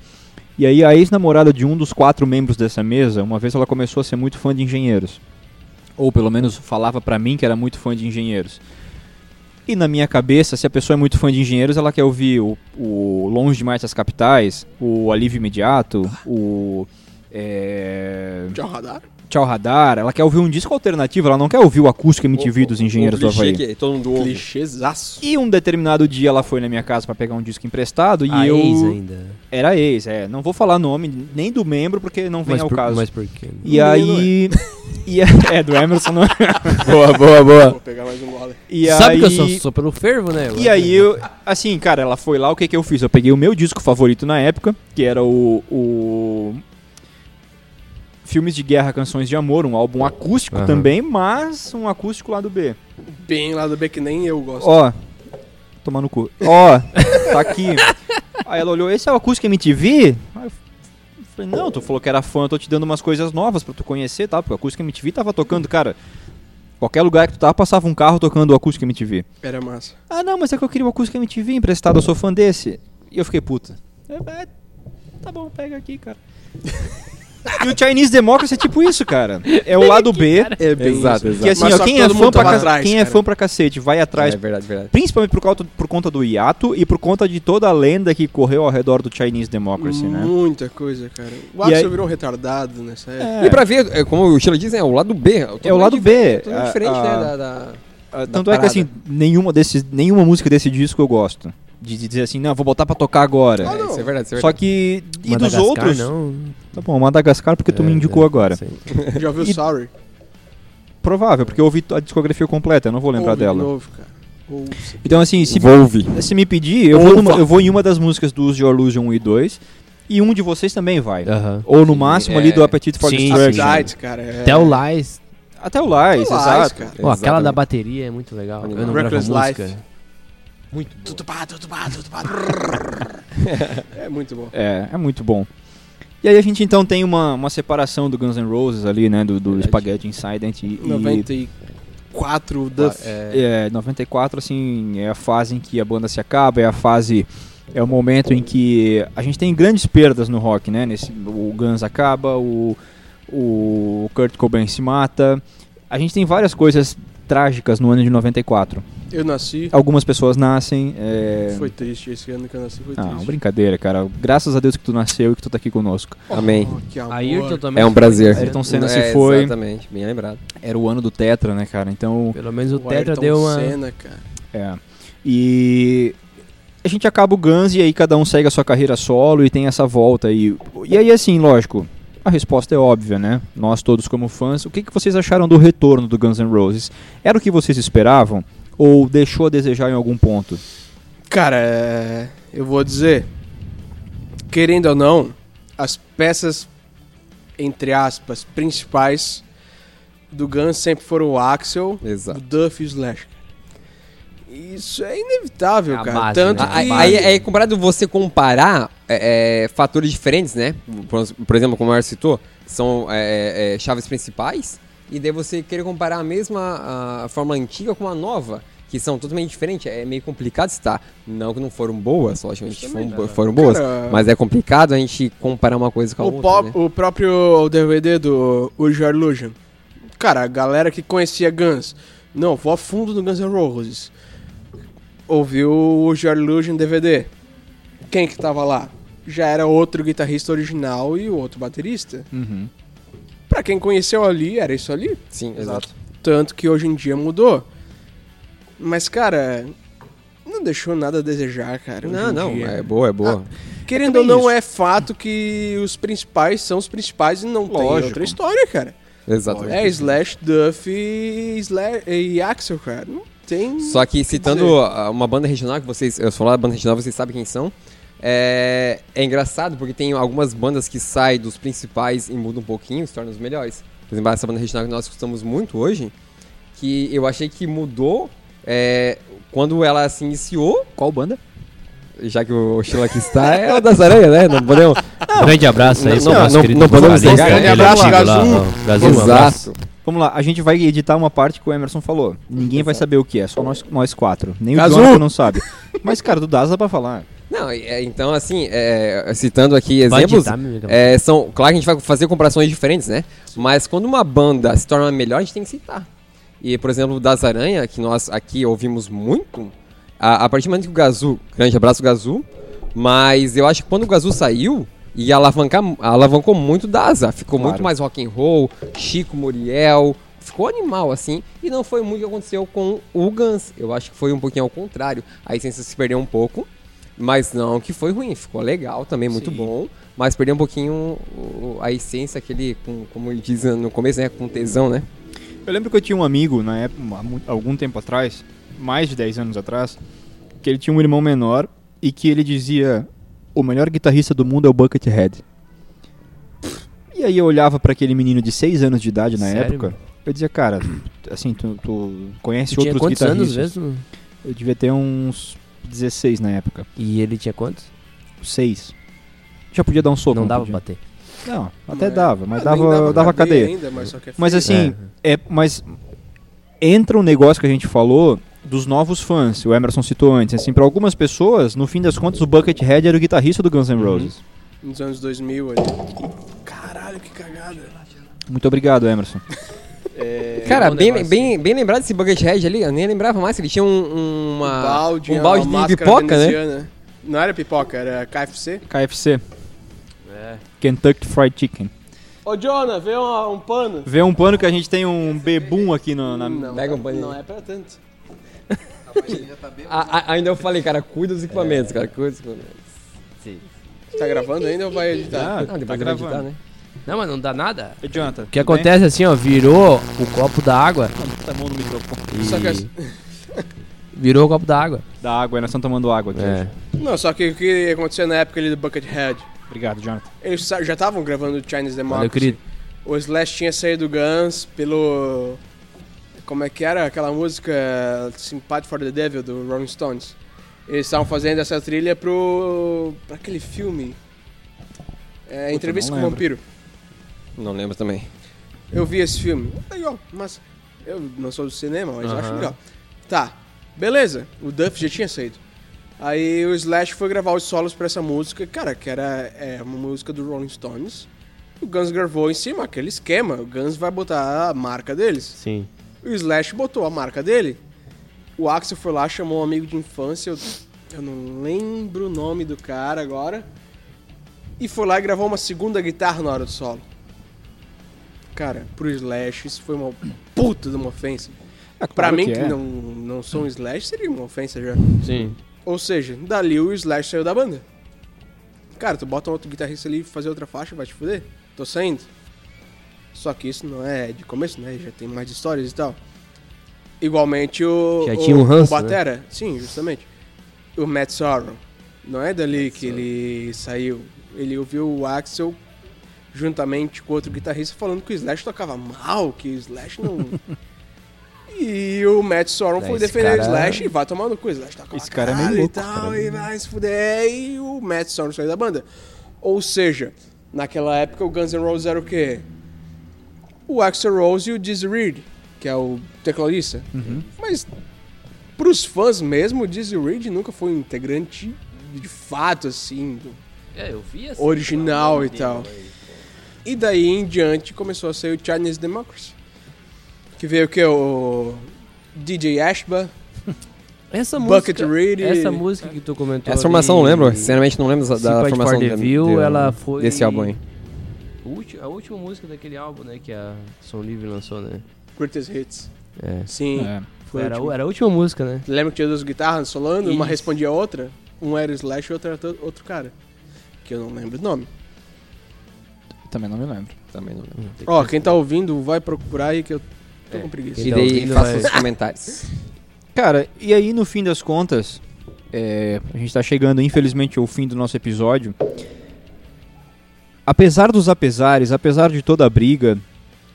E aí a ex-namorada de um dos quatro membros dessa mesa, uma vez ela começou a ser muito fã de engenheiros. Ou pelo menos falava pra mim que era muito fã de engenheiros. E na minha cabeça, se a pessoa é muito fã de engenheiros, ela quer ouvir o, o Longe Demais das Capitais, o Alívio Imediato, o. É, John Radar? Tchau Radar, ela quer ouvir um disco alternativo, ela não quer ouvir o acústico MTV dos Engenheiros o do clichê Havaí. que todo mundo ouve. Clichêzaço. E um determinado dia ela foi na minha casa pra pegar um disco emprestado e A eu ex ainda. era ex, é, não vou falar nome nem do membro porque não vem Mas ao por, caso. mas por quê? E Não, aí (laughs) e a- é do Emerson, não. (laughs) Boa, boa, boa. Vou pegar mais um gole. E Sabe aí, que eu sou, sou pelo fervo, né? E aí, eu, assim, cara, ela foi lá, o que que eu fiz? Eu peguei o meu disco favorito na época, que era o, o Filmes de Guerra, Canções de Amor, um álbum acústico Aham. também, mas um acústico lá do B. Bem lá do B que nem eu gosto. Ó, tomar no cu. Ó, tá aqui. Aí ela olhou, esse é o acústico MTV? Aí eu falei, não, tu falou que era fã, eu tô te dando umas coisas novas pra tu conhecer, tá? Porque o acústico MTV tava tocando, cara, qualquer lugar que tu tava, passava um carro tocando o acústico MTV. Era massa. Ah, não, mas é que eu queria o acústico MTV emprestado, eu sou fã desse. E eu fiquei puta. É, é, tá bom, pega aqui, cara. E o Chinese Democracy é tipo isso, cara. É o lado B. É bem Exato, isso. exato. Que assim, Mas ó, só quem, que é fã, pra, ca- atrás, quem é fã pra cacete vai atrás É verdade, verdade. Principalmente por conta, por conta do hiato e por conta de toda a lenda que correu ao redor do Chinese Democracy, né? Muita coisa, cara. O Axel aí- virou um retardado nessa época. É. E pra ver, é, como o Sheila diz, é o lado B. É o lado B. A- diferente, a- né? Da, da- da Tanto é que assim, nenhuma, desses, nenhuma música desse disco eu gosto. De, dizer assim, não, vou botar pra tocar agora. Ah, É, isso é verdade, isso é Só verdade. que. E dos Madagascar, outros. Não. Tá bom, Madagascar porque tu me É, indicou é, agora. sim. (laughs) Já ouviu E- Sorry? Provável, porque eu ouvi a discografia completa, eu não vou lembrar Ouve de dela. novo, cara. Ouça. Então, assim, se, Volve. se me pedir, eu vou, numa- eu vou em uma das músicas do Use Your Illusion 1 e 2. E um de vocês também vai. Aham. Ou no Sim, máximo é. ali do Appetite for Sim, Destruction. Appetite, cara. É... Até o Lies. Até o Lies, Lies, exato. cara. Ó, aquela da bateria é muito legal. Eu não gravo Reckless música. Life. Muito pá. (laughs) É muito bom. É, é muito bom. E aí a gente então tem uma, uma separação do Guns N' Roses ali, né? Do, do. Spaghetti Incident e, e 94 Duff. É, É, 94, assim, é a fase em que a banda se acaba, é a fase, é o momento em que a gente tem grandes perdas no rock, né? Nesse, o Guns acaba, o, o Kurt Cobain se mata, a gente tem várias coisas trágicas no ano de 94. Eu nasci. Algumas pessoas nascem, é... Foi triste. Esse ano que eu nasci foi Ah, triste. brincadeira, cara. Graças a Deus que tu nasceu e que tu tá aqui conosco. Amém. Oh, que amor. Ayrton também. É um prazer. Ayrton Senna se É, foi. Exatamente, bem lembrado. Era o ano do Tetra, né, cara? Então, Pelo menos o, O Tetra Ayrton deu uma. Senna, cara. É. E a gente acaba o Guns e aí cada um segue a sua carreira solo e tem essa volta. E, e aí, assim, lógico, a resposta é óbvia, né? Nós todos como fãs, o que, que vocês acharam do retorno do Guns N' Roses? Era o que vocês esperavam? Ou deixou a desejar em algum ponto? Cara, é, eu vou dizer, querendo ou não, as peças, entre aspas, principais do Guns sempre foram o Axel, Exato. o Duff e o Slash. Isso é inevitável, É a cara. base, Tanto né? que... Aí, aí, aí, comparado você comparar é, é, fatores diferentes, né? Por, por exemplo, como o Mar citou, são é, é, chaves principais, e daí você querer comparar a mesma a fórmula antiga com a nova, que são totalmente diferentes, é meio complicado citar. Não que não foram boas, logicamente foram, foram boas, Cara, mas é complicado a gente comparar uma coisa com a o, outra. pop- né? o próprio DVD do Your Illusion. Cara, a galera que conhecia Guns, não, vou a fundo no Guns N' Roses. Ouviu o Your Illusion DVD. Quem que tava lá? Já era outro guitarrista original e o outro baterista. Uhum. Pra quem conheceu ali, era isso ali. Sim, exato. Tanto que hoje em dia mudou. Mas, cara, não deixou nada a desejar, cara. Não, não, dia. é boa, é boa. Querendo É ou não, isso. é fato que os principais são os principais e não tem Lógico. outra história, cara. Exatamente. É Slash, Duff e, Slash, e Axel, cara. Não tem. Só que citando uma banda regional que vocês. Eu falar da banda regional, vocês sabem quem são. É, é engraçado porque tem algumas bandas que saem dos principais e mudam um pouquinho, se tornam os melhores. Por exemplo, essa banda regional que nós escutamos muito hoje, que eu achei que mudou é, quando ela se iniciou, Qual banda? já que o Sheila aqui está, é o das aranhas, né? Não podemos. Grande abraço aí Não, não, nosso não- querido não podemos negar. Grande abraço, antigo lá, Gazu. ó. Gazu, um abraço. Exato. Vamos lá, a gente vai editar uma parte que o Emerson falou. Ninguém vai saber o que é, só nós, nós quatro. Nem Gazu! o Jonathan não sabe. Mas, cara, do Das dá pra falar. Não, é, então, assim, é, citando aqui exemplos. amigo. É, são, claro que a gente vai fazer comparações diferentes, né? Mas quando uma banda se torna melhor, a gente tem que citar. E, por exemplo, das Aranha, que nós aqui ouvimos muito, a, a partir do momento que o Gazu, grande abraço Gazu, mas eu acho que quando o Gazu saiu, e alavancar, alavancou muito da asa. Ficou Claro. muito mais rock and roll, Chico Muriel, ficou animal assim. E não foi muito o que aconteceu com o Guns. Eu acho que foi um pouquinho ao contrário. A essência se perdeu um pouco, mas não que foi ruim, ficou legal também, muito Sim. bom. Mas perdeu um pouquinho a essência, aquele, com, como ele diz no começo, né, com tesão, né? Eu lembro que eu tinha um amigo, na época, algum tempo atrás, mais de 10 anos atrás, que ele tinha um irmão menor e que ele dizia: O melhor guitarrista do mundo é o Buckethead. E aí eu olhava pra aquele menino de 6 anos de idade na Sério, época, eu dizia: Cara, assim, tu, tu conhece Tu tinha outros quantos anos guitarristas? mesmo? Eu devia ter uns 16 na época. E ele tinha quantos? 6. Já podia dar um soco. não dava pra bater. Não, até Mas- dava, mas Ah, nem dava, dava cadeia. ainda, mas só que é Mas assim, é. mas entra um negócio que a gente falou dos novos fãs, o Emerson citou antes, assim, para algumas pessoas, no fim das contas, o Buckethead era o guitarrista do Guns N' Roses. nos anos 2000 ali. Caralho, que cagada. Muito obrigado, Emerson. (laughs) Cara, bom bem, negócio. bem, bem lembrado desse Buckethead ali, eu nem lembrava mais, ele tinha um, uma, um balde, um balde uma de pipoca, né? veneziana. Não era pipoca, era KFC. KFC, É. Kentucky Fried Chicken. Ô, Jonah, vê um, um pano. Vê um pano que a gente tem um bebum aqui no, na... Não, Pega um paninho. Não é pra tanto. (laughs) A- a- ainda eu falei, cara, cuida dos equipamentos, cara, cuida dos equipamentos. Você tá gravando ainda ou vai editar? Ah, Não, tá depois eu vou editar, gravando. né? Não, mas não dá nada. Jonathan, O que acontece assim, ó, virou o copo da água Tá mão no microfone. e... Só que assim- (laughs) Virou o copo da água. Da água, nós estamos tomando água aqui É. Não, só que o que aconteceu na época ali do Buckethead? Obrigado, Jonathan. Eles já estavam gravando o Chinese Valeu, Democracy. querido. O Slash tinha saído do Guns pelo. Como é que era aquela música Sympathy for the Devil do Rolling Stones? Eles estavam fazendo essa trilha pro. pra aquele filme. É, Entrevista não com o. Vampiro. Não lembro também. Eu vi esse filme. Legal, mas. Eu não sou do cinema, mas eu acho Aham. legal. Tá, beleza. O Duff já tinha saído. Aí o Slash foi gravar os solos pra essa música, cara, que era é, uma música do Rolling Stones. O Guns gravou em cima, aquele esquema. O Guns vai botar a marca deles. Sim. O Slash botou a marca dele. O Axel foi lá, chamou um amigo de infância, eu, eu não lembro o nome do cara agora. E foi lá e gravou uma segunda guitarra na hora do solo. Cara, pro Slash isso foi uma puta de uma ofensa. É, Pra claro mim, que que, é. não, não sou um Slash, seria uma ofensa já. Sim. Ou seja, dali o Slash saiu da banda. Cara, tu bota um outro guitarrista ali e fazer outra faixa, vai te fuder. Tô saindo. Só que isso não é de começo, né? Já tem mais histórias e tal. Igualmente o. Já o, tinha um ranço, O Batera. Sim, justamente. O Matt Sorrow. Não é dali que ele saiu. Ele ouviu o Axel juntamente com outro guitarrista falando que o Slash tocava mal, que o Slash não. (laughs) e o Matt Sorrow foi Esse defender cara- o Slash e vai tomar no cu. O Slash toca Esse pra cara é meio louco, e tal, cara. e vai se fuder. E o Matt Sorrow saiu da banda. Ou seja, naquela época o Guns N' Roses era o quê? O Axel Rose e o Dizzy Reed, que é o tecladista. Uhum. Mas pros fãs mesmo, o Dizzy Reed nunca foi um integrante de fato, assim, do- É, eu vi assim. Original e tal. E daí em diante começou a sair o Chinese Democracy. Que veio o que? O DJ Ashba, (laughs) Essa Bucket música, Reed. essa música que tu comentou Essa formação eu não lembro, sinceramente não lembro da, formação de- View, de- ela foi- desse álbum aí. A última música daquele álbum, né, que a Som Livre lançou, né? Greatest Hits. É. Sim. É. Foi a Era, era a última música, né? Lembra que tinha duas guitarras solando? Uma Isso. respondia a outra? Um era o Slash e outro era outro cara. Que eu não lembro o nome. Também não me lembro. Também não lembro. Ó, quem tá ouvindo, vai procurar aí que eu tô É. com preguiça. E tá daí faça os comentários. (laughs) Cara, e aí no fim das contas, é, a gente tá chegando infelizmente ao fim do nosso episódio. Apesar dos apesares, apesar de toda a briga,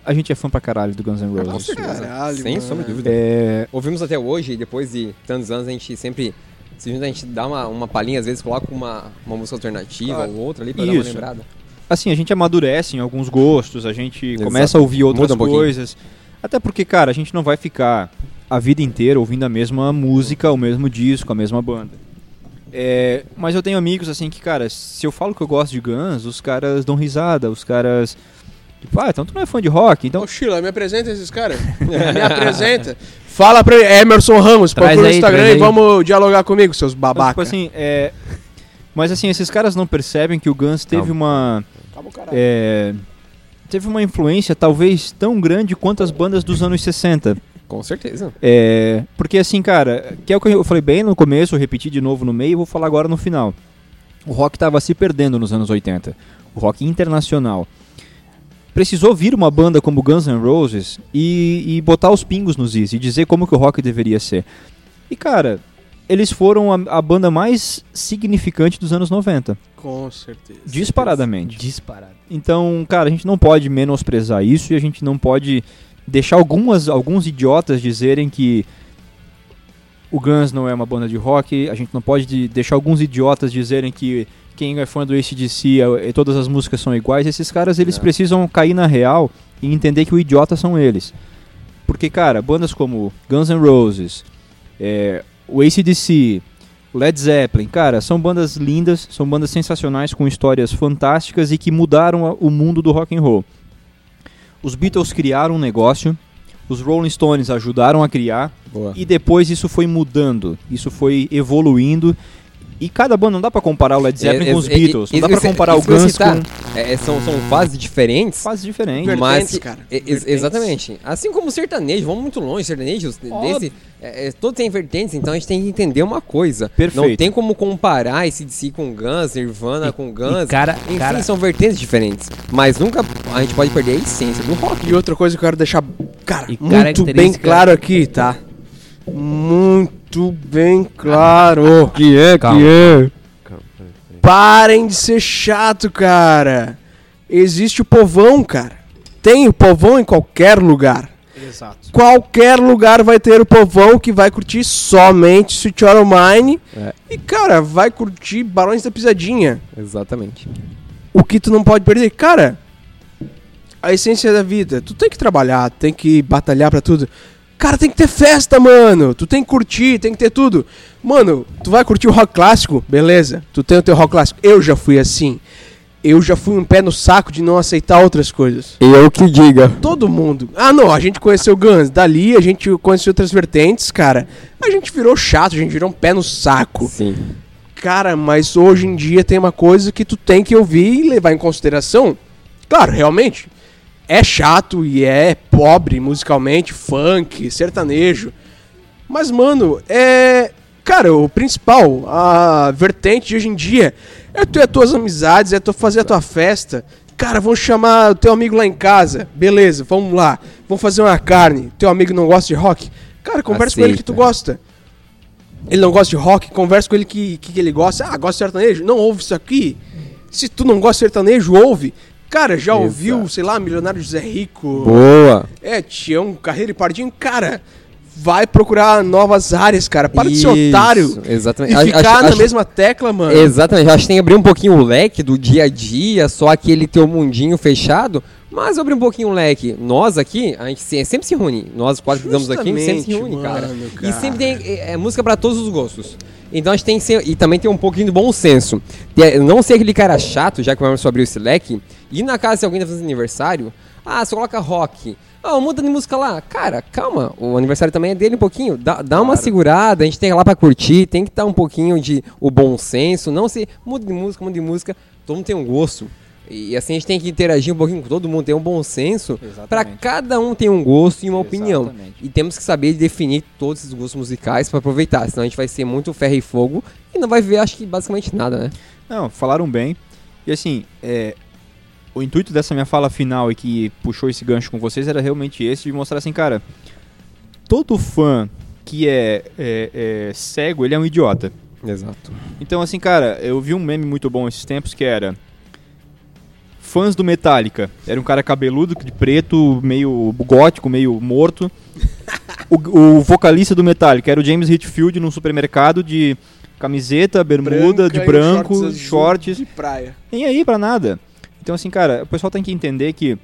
a gente é fã pra caralho do Guns N' Com Roses. certeza. Caralho, Sem sombra de dúvida. É, Ouvimos até hoje e depois de tantos anos a gente sempre se junta, a gente dá uma, uma palhinha, às vezes coloca uma, uma música alternativa Claro. ou outra ali pra dar uma Isso. lembrada. Assim, a gente amadurece em alguns gostos, a gente Exato. começa a ouvir outras um pouquinho. coisas. Até porque, cara, a gente não vai ficar a vida inteira ouvindo a mesma música, o mesmo disco, a mesma banda. É, mas eu tenho amigos assim que, cara, se eu falo que eu gosto de Guns, os caras dão risada, os caras. Tipo, ah, então tu não é fã de rock, então. Ô, Sheila, me apresenta esses caras. (laughs) me apresenta. Fala pra ele, Emerson Ramos, Traz procura no aí, Instagram e aí. vamos dialogar comigo, seus Então, babacas. tipo assim, é, Mas assim, esses caras não percebem que o Guns teve Calma. uma. Acabou, caralho. é, teve uma influência talvez tão grande quanto as bandas dos anos 60. Com certeza. É, porque assim, cara, que é o que eu falei bem no começo, repeti de novo no meio e vou falar agora no final. O rock estava se perdendo nos anos 80. O rock internacional. Precisou vir uma banda como Guns N' Roses e, e botar os pingos nos is e dizer como que o rock deveria ser. E cara, eles foram a, a banda mais significante dos anos 90. Com certeza. Disparadamente. Disparado. Então, cara, a gente não pode menosprezar isso e a gente não pode deixar algumas, alguns idiotas dizerem que o Guns não é uma banda de rock. A gente não pode de- deixar alguns idiotas dizerem que quem é fã do ACDC, é- é- todas as músicas são iguais. Esses caras, eles Não. precisam cair na real e entender que o idiota são eles. Porque, cara, bandas como Guns N' Roses, é, o ACDC, Led Zeppelin, cara, são bandas lindas, são bandas sensacionais com histórias fantásticas e que mudaram o mundo do rock and roll. Os Beatles criaram um negócio, os Rolling Stones ajudaram a criar Boa. e depois isso foi mudando, isso foi evoluindo. E cada banda não dá pra comparar o Led Zeppelin É, com os é, é, Beatles, não isso dá pra que eu- comparar o Guns citar. com É, são, são fases diferentes. fases diferentes. Mas Vertentes, que- cara. é, ex- exatamente. Assim como o sertanejo, vamos muito longe, sertanejos desse, é, é, todos têm vertentes, então a gente tem que entender uma coisa. Perfeito. Não tem como comparar esse DC com Guns, Nirvana E- com Guns. e cara- Enfim, cara- são vertentes diferentes. Mas nunca a gente pode perder a essência do rock. E outra coisa que eu quero deixar, cara, E muito bem característica- claro aqui, tá? Muito bem claro. (laughs) Que é, Calma. é. Parem de ser chato, cara. Existe o povão, cara. Tem o povão em qualquer lugar. Exato. Qualquer lugar vai ter o povão que vai curtir somente Sweet Child Mine. É. E, cara, vai curtir Barões da Pisadinha. Exatamente. O que tu não pode perder, cara, a essência da vida. Tu tem que trabalhar, tem que batalhar pra tudo. Cara, tem que ter festa, mano. Tu tem que curtir, tem que ter tudo. Mano, tu vai curtir o rock clássico? Beleza. Tu tem o teu rock clássico. Eu já fui assim. Eu já fui um pé no saco de não aceitar outras coisas. Eu que diga. Todo mundo. Ah, não, a gente conheceu Guns. Dali a gente conheceu outras vertentes, cara. A gente virou chato, a gente virou um pé no saco. Sim. Cara, mas hoje em dia tem uma coisa que tu tem que ouvir e levar em consideração. Claro, realmente. É chato e é pobre musicalmente, funk, sertanejo. Mas, mano, é. Cara, o principal, a vertente de hoje em dia é tu e as tuas amizades, é tu fazer a tua festa. Cara, vamos chamar o teu amigo lá em casa. Beleza, vamos lá. Vamos fazer uma carne. Teu amigo não gosta de rock? Cara, conversa com ele que tu Aceita. gosta. Ele não gosta de rock, conversa com ele que, que, que ele gosta. Ah, gosta de sertanejo? Não ouve isso aqui. Se tu não gosta de sertanejo, ouve. Cara, já Exato. ouviu, sei lá, Milionário José Rico? Boa. É, Tião, Carreira e Pardinho. Cara, vai procurar novas áreas, cara. Para de ser Isso, otário. Exatamente. E ficar acho- na acho- mesma tecla, mano. Exatamente, eu acho que tem que abrir um pouquinho o leque do dia a dia, só aquele teu mundinho fechado, mas abrir um pouquinho o leque. Nós aqui, a gente se- sempre se reúne. Nós quatro que estamos aqui, a gente sempre se reúne, Justamente, cara. mano, E cara. sempre tem é, é música pra todos os gostos. Então a gente tem que ser. E também tem um pouquinho de bom senso. Não ser aquele cara chato, já que o Emerson abriu esse leque, ir na casa se alguém tá fazendo aniversário, ah, você coloca rock. Ah, muda de música lá. Cara, calma, o aniversário também é dele um pouquinho. Dá, dá uma segurada, a gente tem lá pra curtir, tem que estar um pouquinho de o bom senso, não se muda de música, muda de música, todo mundo tem um gosto. E assim a gente tem que interagir um pouquinho com todo mundo, ter um bom senso, pra Exatamente. cada um ter um gosto e uma opinião. Exatamente. E temos que saber definir todos esses gostos musicais pra aproveitar, senão a gente vai ser muito ferro e fogo e não vai ver, acho que basicamente nada, né? Não, falaram bem. E assim, é, o intuito dessa minha fala final e que puxou esse gancho com vocês era realmente esse, de mostrar assim, cara, todo fã que é, é- é cego, ele é um idiota. Exato. Então, assim, cara, eu vi um meme muito bom esses tempos que era. Fãs do Metallica. Era um cara cabeludo, de preto, meio gótico, meio morto. (laughs) O, o vocalista do Metallica era o James Hetfield num supermercado de camiseta, bermuda, de e branco, shorts shorts. De praia. Nem aí pra nada. Então, assim, cara, o pessoal tem que entender que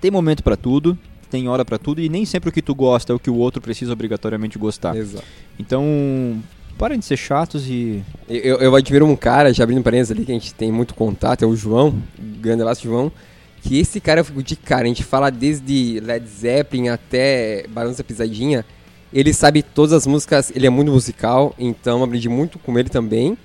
tem momento pra tudo, tem hora pra tudo, e nem sempre o que tu gosta é o que o outro precisa obrigatoriamente gostar. Exato. Então, parem de ser chatos e. Eu, eu admiro um cara, já abrindo parênteses ali, que a gente tem muito contato, é o João, grande abraço João, que esse cara eu fico de cara, a gente fala desde Led Zeppelin até da Pisadinha, ele sabe todas as músicas, ele é muito musical, então aprendi muito com ele também.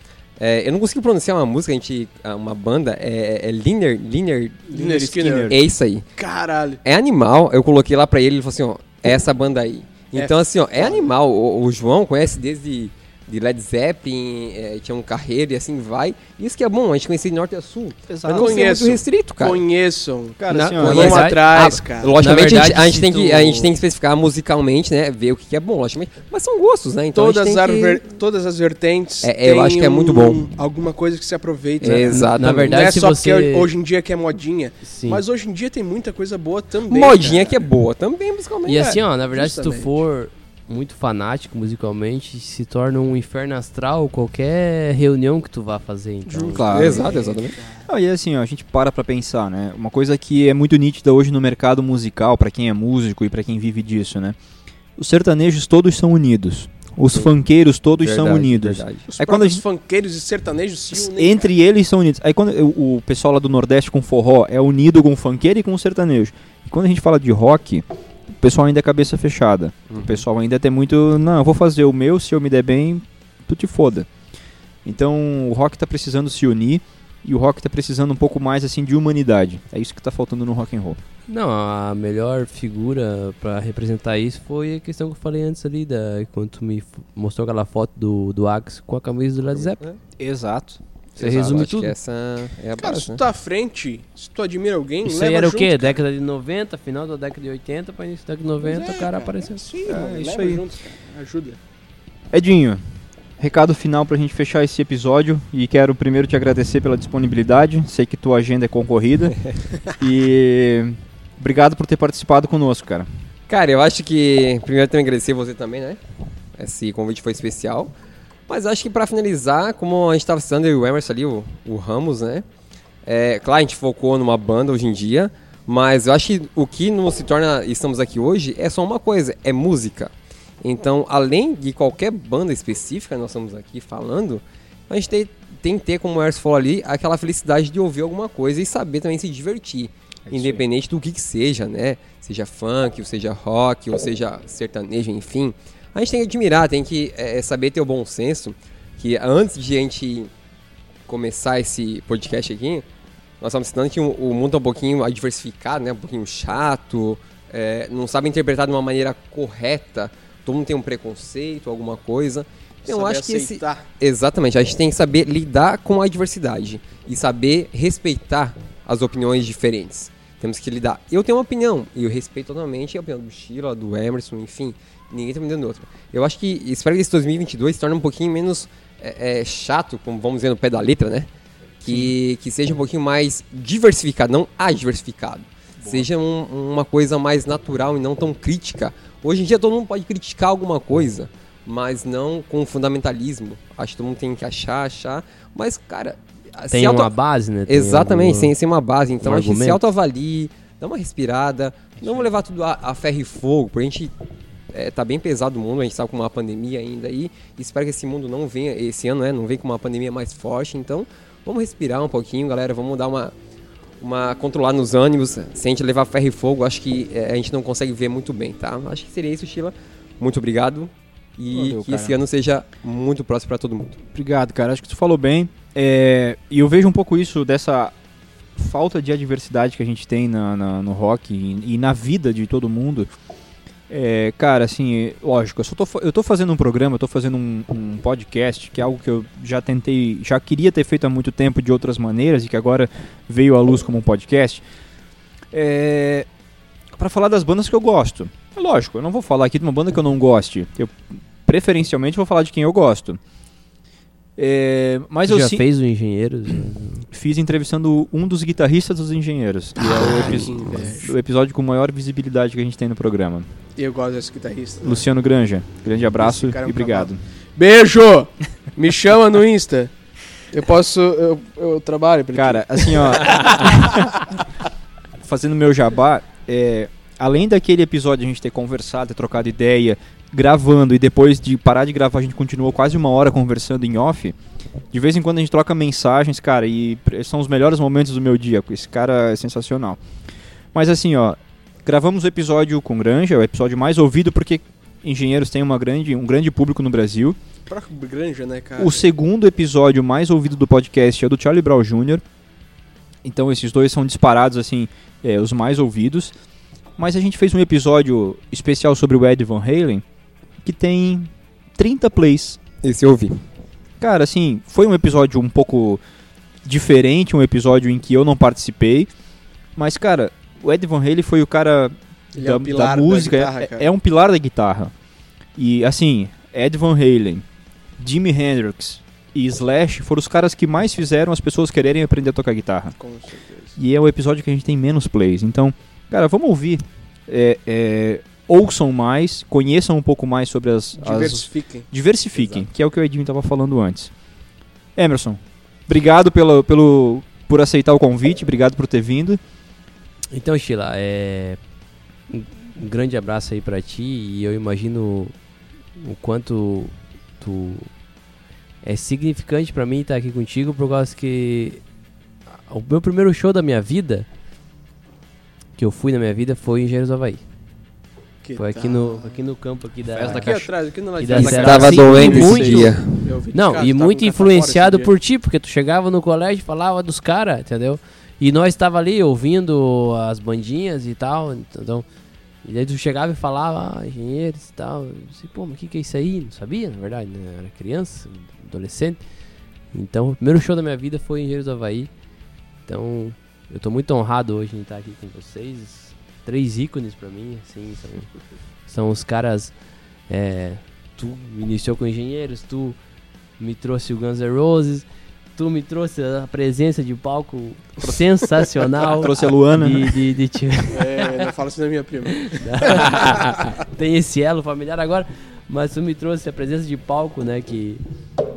É, eu não consigo pronunciar uma música, a gente, uma banda, é, é Linear, Linear, Lynyrd Skinner. é isso aí. Caralho. É animal, eu coloquei lá pra ele, ele falou assim, ó, é essa banda aí. É Então assim, ó, é animal, o, o João conhece desde de Led Zeppelin, é, tinha um carreiro e assim vai. Isso que é bom, a gente conhecer de norte a sul. Exato. Pra não Conheço. muito restrito, cara. Conheçam. Cara, Na- assim, ó, verdade- atrás, Ah, cara. Logicamente, Na a gente- a, verdade, gente tem que, a gente tem que especificar musicalmente, né? Ver o que é bom, logicamente. Mas são gostos, né? Então a Todas, gente as tem que... todas as vertentes. É, eu acho que é muito bom. Alguma coisa que se aproveita. É, Exatamente. Na verdade, Não é se só você... porque hoje em dia que é modinha. Sim. Mas hoje em dia tem muita coisa boa também. Modinha cara. que é boa também, musicalmente. E assim, ó, na verdade, se tu justamente. for muito fanático musicalmente, se torna um inferno astral qualquer reunião que tu vá fazer. Então, Claro. Exato, exatamente. Ah, e assim, ó, a gente para pra pensar, né? Uma coisa que é muito nítida hoje no mercado musical, pra quem é músico e pra quem vive disso, né? Os sertanejos todos são unidos. Os funkeiros todos são Verdade, unidos. verdade. Os Aí quando a gente- funkeiros e sertanejos se unem. Entre eles são unidos. Aí quando o, o pessoal lá do Nordeste com forró é unido com o funkeiro e com o sertanejo. E quando a gente fala de rock, o pessoal ainda é cabeça fechada. Uhum. O pessoal ainda tem muito. Não, eu vou fazer o meu, se eu me der bem, tu te foda. Então o rock tá precisando se unir e o rock tá precisando um pouco mais assim de humanidade. É isso que tá faltando no rock and roll. Não, a melhor figura pra representar isso foi a questão que eu falei antes ali, da, quando tu me mostrou aquela foto do, do Axe com a camisa do Led Zeppelin. Exato. Você Exato, resume tudo. essa é a Cara, base, se tu né? tá à frente, se tu admira alguém, Isso leva aí era o junto, quê? cara. Década de 90, final da década de 80 pra início da década de 90, Pois é, o cara apareceu. é isso aí, É, mano, isso leva aí. junto, cara. Ajuda. Edinho, recado final pra gente fechar esse episódio e quero primeiro te agradecer pela disponibilidade. Sei que tua agenda é concorrida. (laughs) e obrigado por ter participado conosco, cara. Cara, eu acho que primeiro tenho que agradecer você também, né? Esse convite foi especial. Mas acho que pra finalizar, como a gente tava citando o Emerson ali, o, o Ramos, né? É, claro, a gente focou numa banda hoje em dia, mas eu acho que o que nos se torna estamos aqui hoje é só uma coisa, é música. Então, além de qualquer banda específica, nós estamos aqui falando, a gente tem, tem que ter, como o Emerson falou ali, aquela felicidade de ouvir alguma coisa e saber também se divertir. aí. independente do que, que seja, né? Seja funk, ou seja rock, ou seja sertanejo, enfim. A gente tem que admirar, tem que é, saber ter o bom senso, que antes de a gente começar esse podcast aqui, nós estamos citando que o, o mundo é um pouquinho diversificado, né? Um pouquinho chato, é, não sabe interpretar de uma maneira correta, todo mundo tem um preconceito, alguma coisa. Então, eu acho que esse, aceitar. Exatamente, a gente tem que saber lidar com a diversidade e saber respeitar as opiniões diferentes. Temos que lidar. Eu tenho uma opinião e eu respeito totalmente a opinião do Sheila, do Emerson, enfim, ninguém tá me dando outra. Eu acho que, espero que esse 2022 se torne um pouquinho menos é, é, chato, como vamos dizer no pé da letra, né? Que, que seja um pouquinho mais diversificado, não adiversificado. Seja um- uma coisa mais natural e não tão crítica. Hoje em dia todo mundo pode criticar alguma coisa, mas não com fundamentalismo. Acho que todo mundo tem que achar, achar. Mas, cara, Tem auto- uma base, né? Tem Exatamente, alguma- sem, sem uma base. Então um a gente se autoavalie, dá uma respirada. Não vamos levar tudo a, a ferro e fogo, porque a gente é, tá bem pesado o mundo, a gente sabe com uma pandemia ainda aí. E espero que esse mundo não venha, esse ano, né, não venha com uma pandemia mais forte. Então, vamos respirar um pouquinho, galera. Vamos dar uma, uma controlar nos ânimos. Se a gente levar ferro e fogo, acho que é, a gente não consegue ver muito bem, tá? Acho que seria isso, Sheila. Muito obrigado. E Valeu, que cara. esse ano seja muito próximo para todo mundo. Obrigado, cara. Acho que tu falou bem. É, e eu vejo um pouco isso dessa falta de adversidade que a gente tem na, na- no rock e, e na vida de todo mundo. É, cara, assim, lógico, eu, só tô, eu tô fazendo um programa, eu tô fazendo um, um podcast, que é algo que eu já tentei, já queria ter feito há muito tempo de outras maneiras e que agora veio à luz como um podcast. É, para falar das bandas que eu gosto. É lógico, eu não vou falar aqui de uma banda que eu não goste. Eu preferencialmente vou falar de quem eu gosto. É, mas eu já sim- fez o Engenheiros? fiz entrevistando um dos guitarristas dos Engenheiros. E é o, epi- que inveja. o episódio com maior visibilidade que a gente tem no programa. Eu gosto desse guitarrista. Luciano Granja, grande abraço é um e obrigado. Beijo! Me chama no Insta. Eu posso. Eu, eu trabalho pra ti. Cara, assim, ó. (laughs) fazendo meu jabá, é, além daquele episódio a gente ter conversado, ter trocado ideia, gravando e depois de parar de gravar a gente continuou quase uma hora conversando em off. De vez em quando a gente troca mensagens, cara, e são os melhores momentos do meu dia. Esse cara é sensacional. Mas assim, ó, gravamos o episódio com Granja, o episódio mais ouvido porque Engenheiros tem uma grande, um grande público no Brasil. Granja, né, cara? O segundo episódio mais ouvido do podcast é o do Charlie Brown Jr. Então esses dois são disparados assim, é, os mais ouvidos. Mas a gente fez um episódio especial sobre o Ed Van Halen que tem 30 plays. Esse eu ouvi. Cara, assim, foi um episódio um pouco diferente, um episódio em que eu não participei. Mas, cara, o Ed Van Halen foi o cara Ele da, é um pilar da música, guitarra, é- é, um pilar da guitarra. E assim, Ed Van Halen, Jimi Hendrix e Slash foram os caras que mais fizeram as pessoas quererem aprender a tocar guitarra. Com certeza. E é o episódio que a gente tem menos plays. Então, cara, vamos ouvir. É, é, ouçam mais, conheçam um pouco mais sobre as. as Diversifiquem. diversifiquem, que é o que o Edinho estava falando antes. Emerson, obrigado pelo, pelo, por aceitar o convite, obrigado por ter vindo. Então, Sheila, é... um grande abraço aí pra ti e eu imagino o quanto tu é significante pra mim estar aqui contigo por causa que o meu primeiro show da minha vida que eu fui na minha vida foi em Engenheiros do Havaí. Que Foi aqui tal? no, aqui no campo aqui da... Festa Aqui atrás, aqui no lado E de da trás. Mas Será tava assim? doendo esse Muito. dia. Vi de Não, e muito influenciado por ti, porque tu chegava no colégio e falava dos caras, entendeu? E nós estava ali ouvindo as bandinhas e tal, então... E daí tu chegava e falava, ah, engenheiros e tal. Eu disse, pô, mas o que, que é isso aí? Não sabia, na verdade, né? Era criança, adolescente. Então, o primeiro show da minha vida foi em Engenheiros do Havaí. Então, eu tô muito honrado hoje em estar aqui com vocês. Três ícones pra mim, assim, são, são os caras... é, tu iniciou com engenheiros, tu me trouxe o Guns N' Roses, tu me trouxe a presença de palco sensacional. (laughs) Trouxe a Luana. de, de, de te- É, não fala assim da minha prima. (laughs) Tem esse elo familiar agora, mas tu me trouxe a presença de palco, né, que,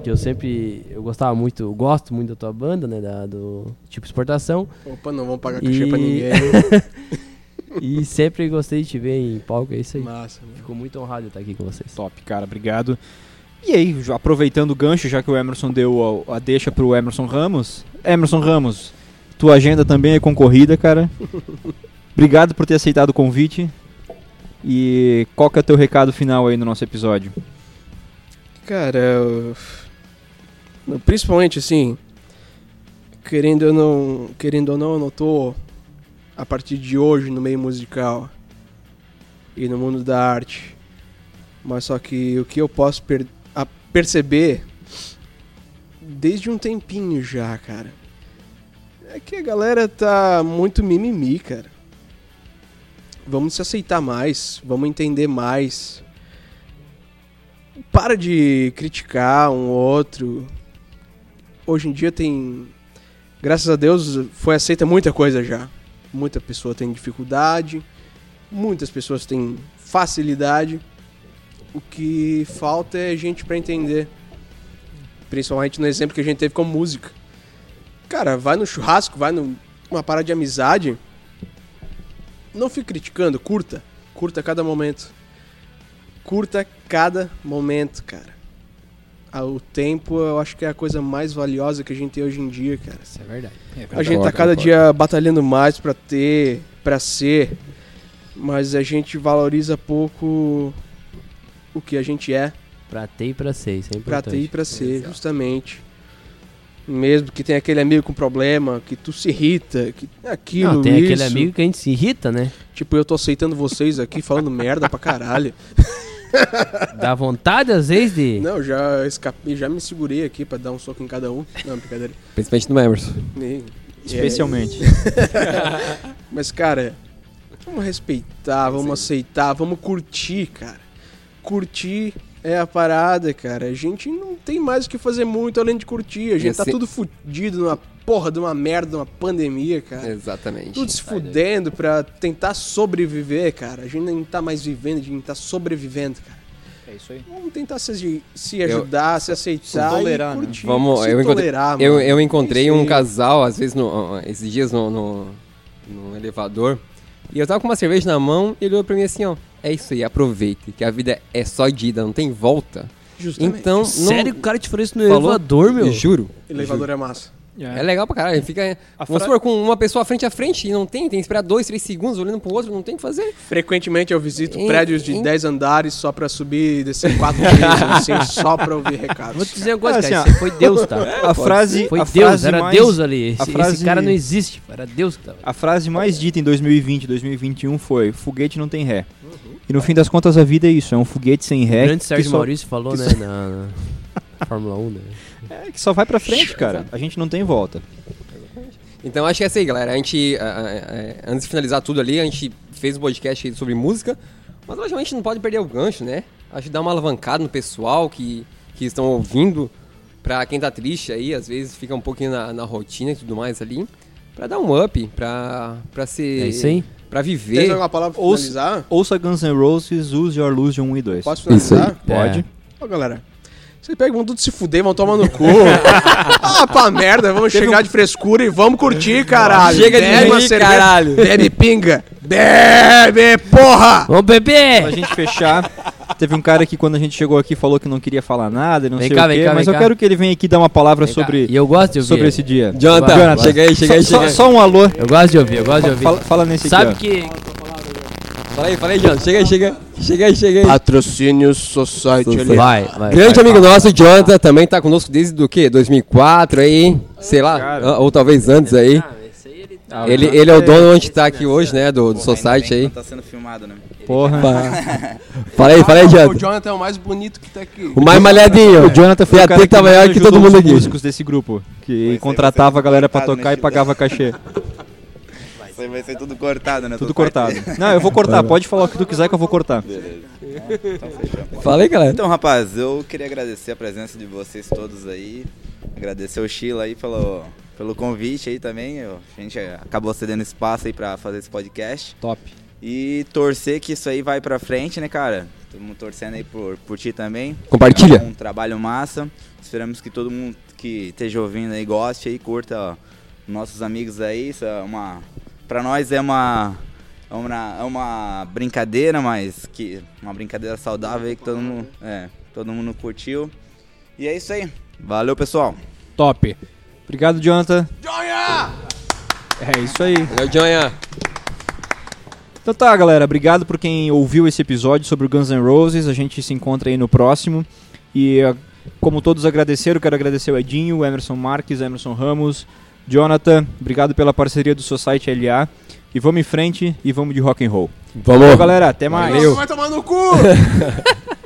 que eu sempre, eu gostava muito, eu gosto muito da tua banda, né, da, do tipo exportação, Opa, não vamos pagar E- cachê pra ninguém. (laughs) e sempre gostei de te ver em palco, é isso aí. Massa, né? Fico muito honrado de estar aqui com vocês. Top, cara, obrigado. E aí, aproveitando o gancho, já que o Emerson deu a, a deixa pro Emerson Ramos. Emerson Ramos, tua agenda também é concorrida, cara. (laughs) obrigado por ter aceitado o convite. E qual que é o teu recado final aí no nosso episódio? Cara, eu- principalmente assim, querendo ou não, querendo ou não, eu não tô a partir de hoje no meio musical e no mundo da arte. Mas só que o que eu posso per- perceber desde um tempinho já, cara, é que a galera tá muito mimimi, cara. Vamos se aceitar mais, vamos entender mais para de criticar um outro. Hoje em dia tem. Graças a Deus foi aceita muita coisa já. Muita pessoa tem dificuldade, muitas pessoas têm facilidade. O que falta é gente para entender. Principalmente no exemplo que a gente teve com música. Cara, vai no churrasco, vai num- numa parada de amizade. Não fique criticando, curta. Curta cada momento curta cada momento, cara. Ah, O tempo eu acho que é a coisa mais valiosa que a gente tem hoje em dia, cara. Isso é verdade. A gente tá cada dia batalhando mais pra ter, pra ser, mas a gente valoriza pouco o que a gente é, Pra ter e pra ser, isso é pra importante. ter e pra ser, justamente. Mesmo que tenha aquele amigo com problema, que tu se irrita, que aquilo, Não, tem aquele isso. amigo que a gente se irrita, né? Tipo, eu tô aceitando vocês aqui falando merda pra caralho. (laughs) Dá vontade às vezes de... Não, já escapei, já me segurei aqui pra dar um soco em cada um. Não, brincadeira. Principalmente no Emerson. Nem- Especialmente. (laughs) Mas, cara, vamos respeitar, vamos aceitar, vamos curtir, cara. Curtir é a parada, cara. A gente não tem mais o que fazer muito além de curtir. A gente E tá assim- tudo fudido numa porra de uma merda, de uma pandemia, cara. Exatamente. Tudo se fudendo pra tentar sobreviver, cara. A gente nem tá mais vivendo, a gente tá sobrevivendo, cara. É isso aí. Vamos tentar se, se ajudar, se aceitar se tolerar, e né? Vamos, se eu encontrei, tolerar, eu, mano. eu encontrei É um casal, às vezes, no, esses dias no, no, no elevador, e eu tava com uma cerveja na mão e ele olhou pra mim assim, ó, é isso aí, aproveite, que a vida é só de ida, não tem volta. Justamente. Então, não, Sério que o cara te falou isso no Falou? elevador, meu? Juro. Elevador é massa. É legal pra caralho. Fica, A vamos fra- supor, com uma pessoa frente a frente e não tem, tem que esperar dois, três segundos olhando pro outro, não tem o que fazer. Frequentemente eu visito Em- prédios de em- 10 andares só pra subir e descer quatro vezes, (laughs) assim, só pra ouvir Vou recados. te dizer uma coisa, Ah, cara. assim, foi Deus, tá? (laughs) A frase, Foi a Deus, frase era mais, Deus ali. Esse, a frase- esse cara não existe. Era Deus que tava. A frase mais dita em 2020, 2021 foi: foguete não tem ré. E no fim das contas a vida é isso, é um foguete sem O ré grande que Sérgio só, Maurício falou, que né, só- na, na Fórmula 1, né? é, que só vai pra frente, cara. A gente não tem volta. Então acho que é isso aí, galera. A gente, ah, ah, ah, antes de finalizar tudo ali, a gente fez um podcast sobre música, mas logicamente não pode perder o gancho, né? Acho que dá uma alavancada no pessoal que, que estão ouvindo, pra quem tá triste aí, às vezes fica um pouquinho na, na rotina e tudo mais ali, pra dar um up, pra, pra ser... É isso aí. Pra Tem viver. alguma palavra pra Ouça- finalizar? Ouça Guns N' Roses, Use Your Illusion 1 e 2. Posso finalizar? Pode. É. Ô, galera. Vocês pegam, vão tudo se fuder, vão tomar no cu. (laughs) ah, pra merda, vamos chegar de frescura e vamos curtir, caralho. Chega de Bebe rir, cerveja, caralho. Bebe pinga. Bebe, porra! Vamos Pra beber! gente fechar, teve um cara que quando a gente chegou aqui falou que não queria falar nada, e não Vem sei cá, o vem quê, cá, mas vem eu cá. quero que ele venha aqui dar uma palavra sobre, E eu gosto de ouvir. sobre esse dia. Jonathan, vai. chega aí, chega aí, Só, chega aí. só, só um alô. Eu gosto de ouvir, eu gosto de ouvir. Fala, fala nesse Sabe aqui, ó. Fala aí, fala aí, Jonathan. Chega aí, chega. Chega aí, chega aí. Patrocínio Society ali. Vai, vai. Grande vai. amigo nosso, Jonathan, também tá conosco desde do quê? 2004 aí, sei lá, Cara. ou talvez antes aí. Ah, aí ele tá... Ele, Jonathan ele é o dono onde tá aqui hoje, né, do, do Porra, Society aí. tá sendo filmado, né? Porra. (laughs) Fala aí, fala aí, Ah, O Jonathan. Jonathan é o mais bonito que tá aqui. O mais malhadinho. O Jonathan foi Tem o cara que maior que todo mundo os aqui. músicos desse grupo, que contratava vai a galera pra tocar e pagava cachê. (laughs) Aí vai ser tudo cortado, né? Tudo cortado. Não, eu vou cortar, pode falar o que tu quiser que eu vou cortar. Então. Fala aí, galera. Então, rapaz, eu queria agradecer a presença de vocês todos aí. Agradecer o Sheila aí pelo, pelo convite aí também. Eu- a gente acabou cedendo espaço aí pra fazer esse podcast. Top. E torcer que isso aí vai pra frente, né, cara? Todo mundo torcendo aí por, por ti também. Compartilha. É um trabalho massa. Esperamos que todo mundo que esteja ouvindo aí goste aí, curta ó, nossos amigos aí. Isso é uma. Pra nós é uma. É uma, é uma brincadeira, mas que. Uma brincadeira saudável aí que todo mundo. É, todo mundo curtiu. E é isso aí. Valeu, pessoal. Top. Obrigado, Jonathan. É isso aí. Valeu, Jonha. Então tá, galera. Obrigado por quem ouviu esse episódio sobre o Guns N' Roses. A gente se encontra aí no próximo. E como todos agradeceram, quero agradecer o Edinho, o Emerson Marques, Emerson Ramos, Jonathan. Obrigado pela parceria do Society LA. E vamos em frente e vamos de rock and roll. Vamos. Valeu, galera. Até mais. Valeu. Vai tomar no cu! (laughs)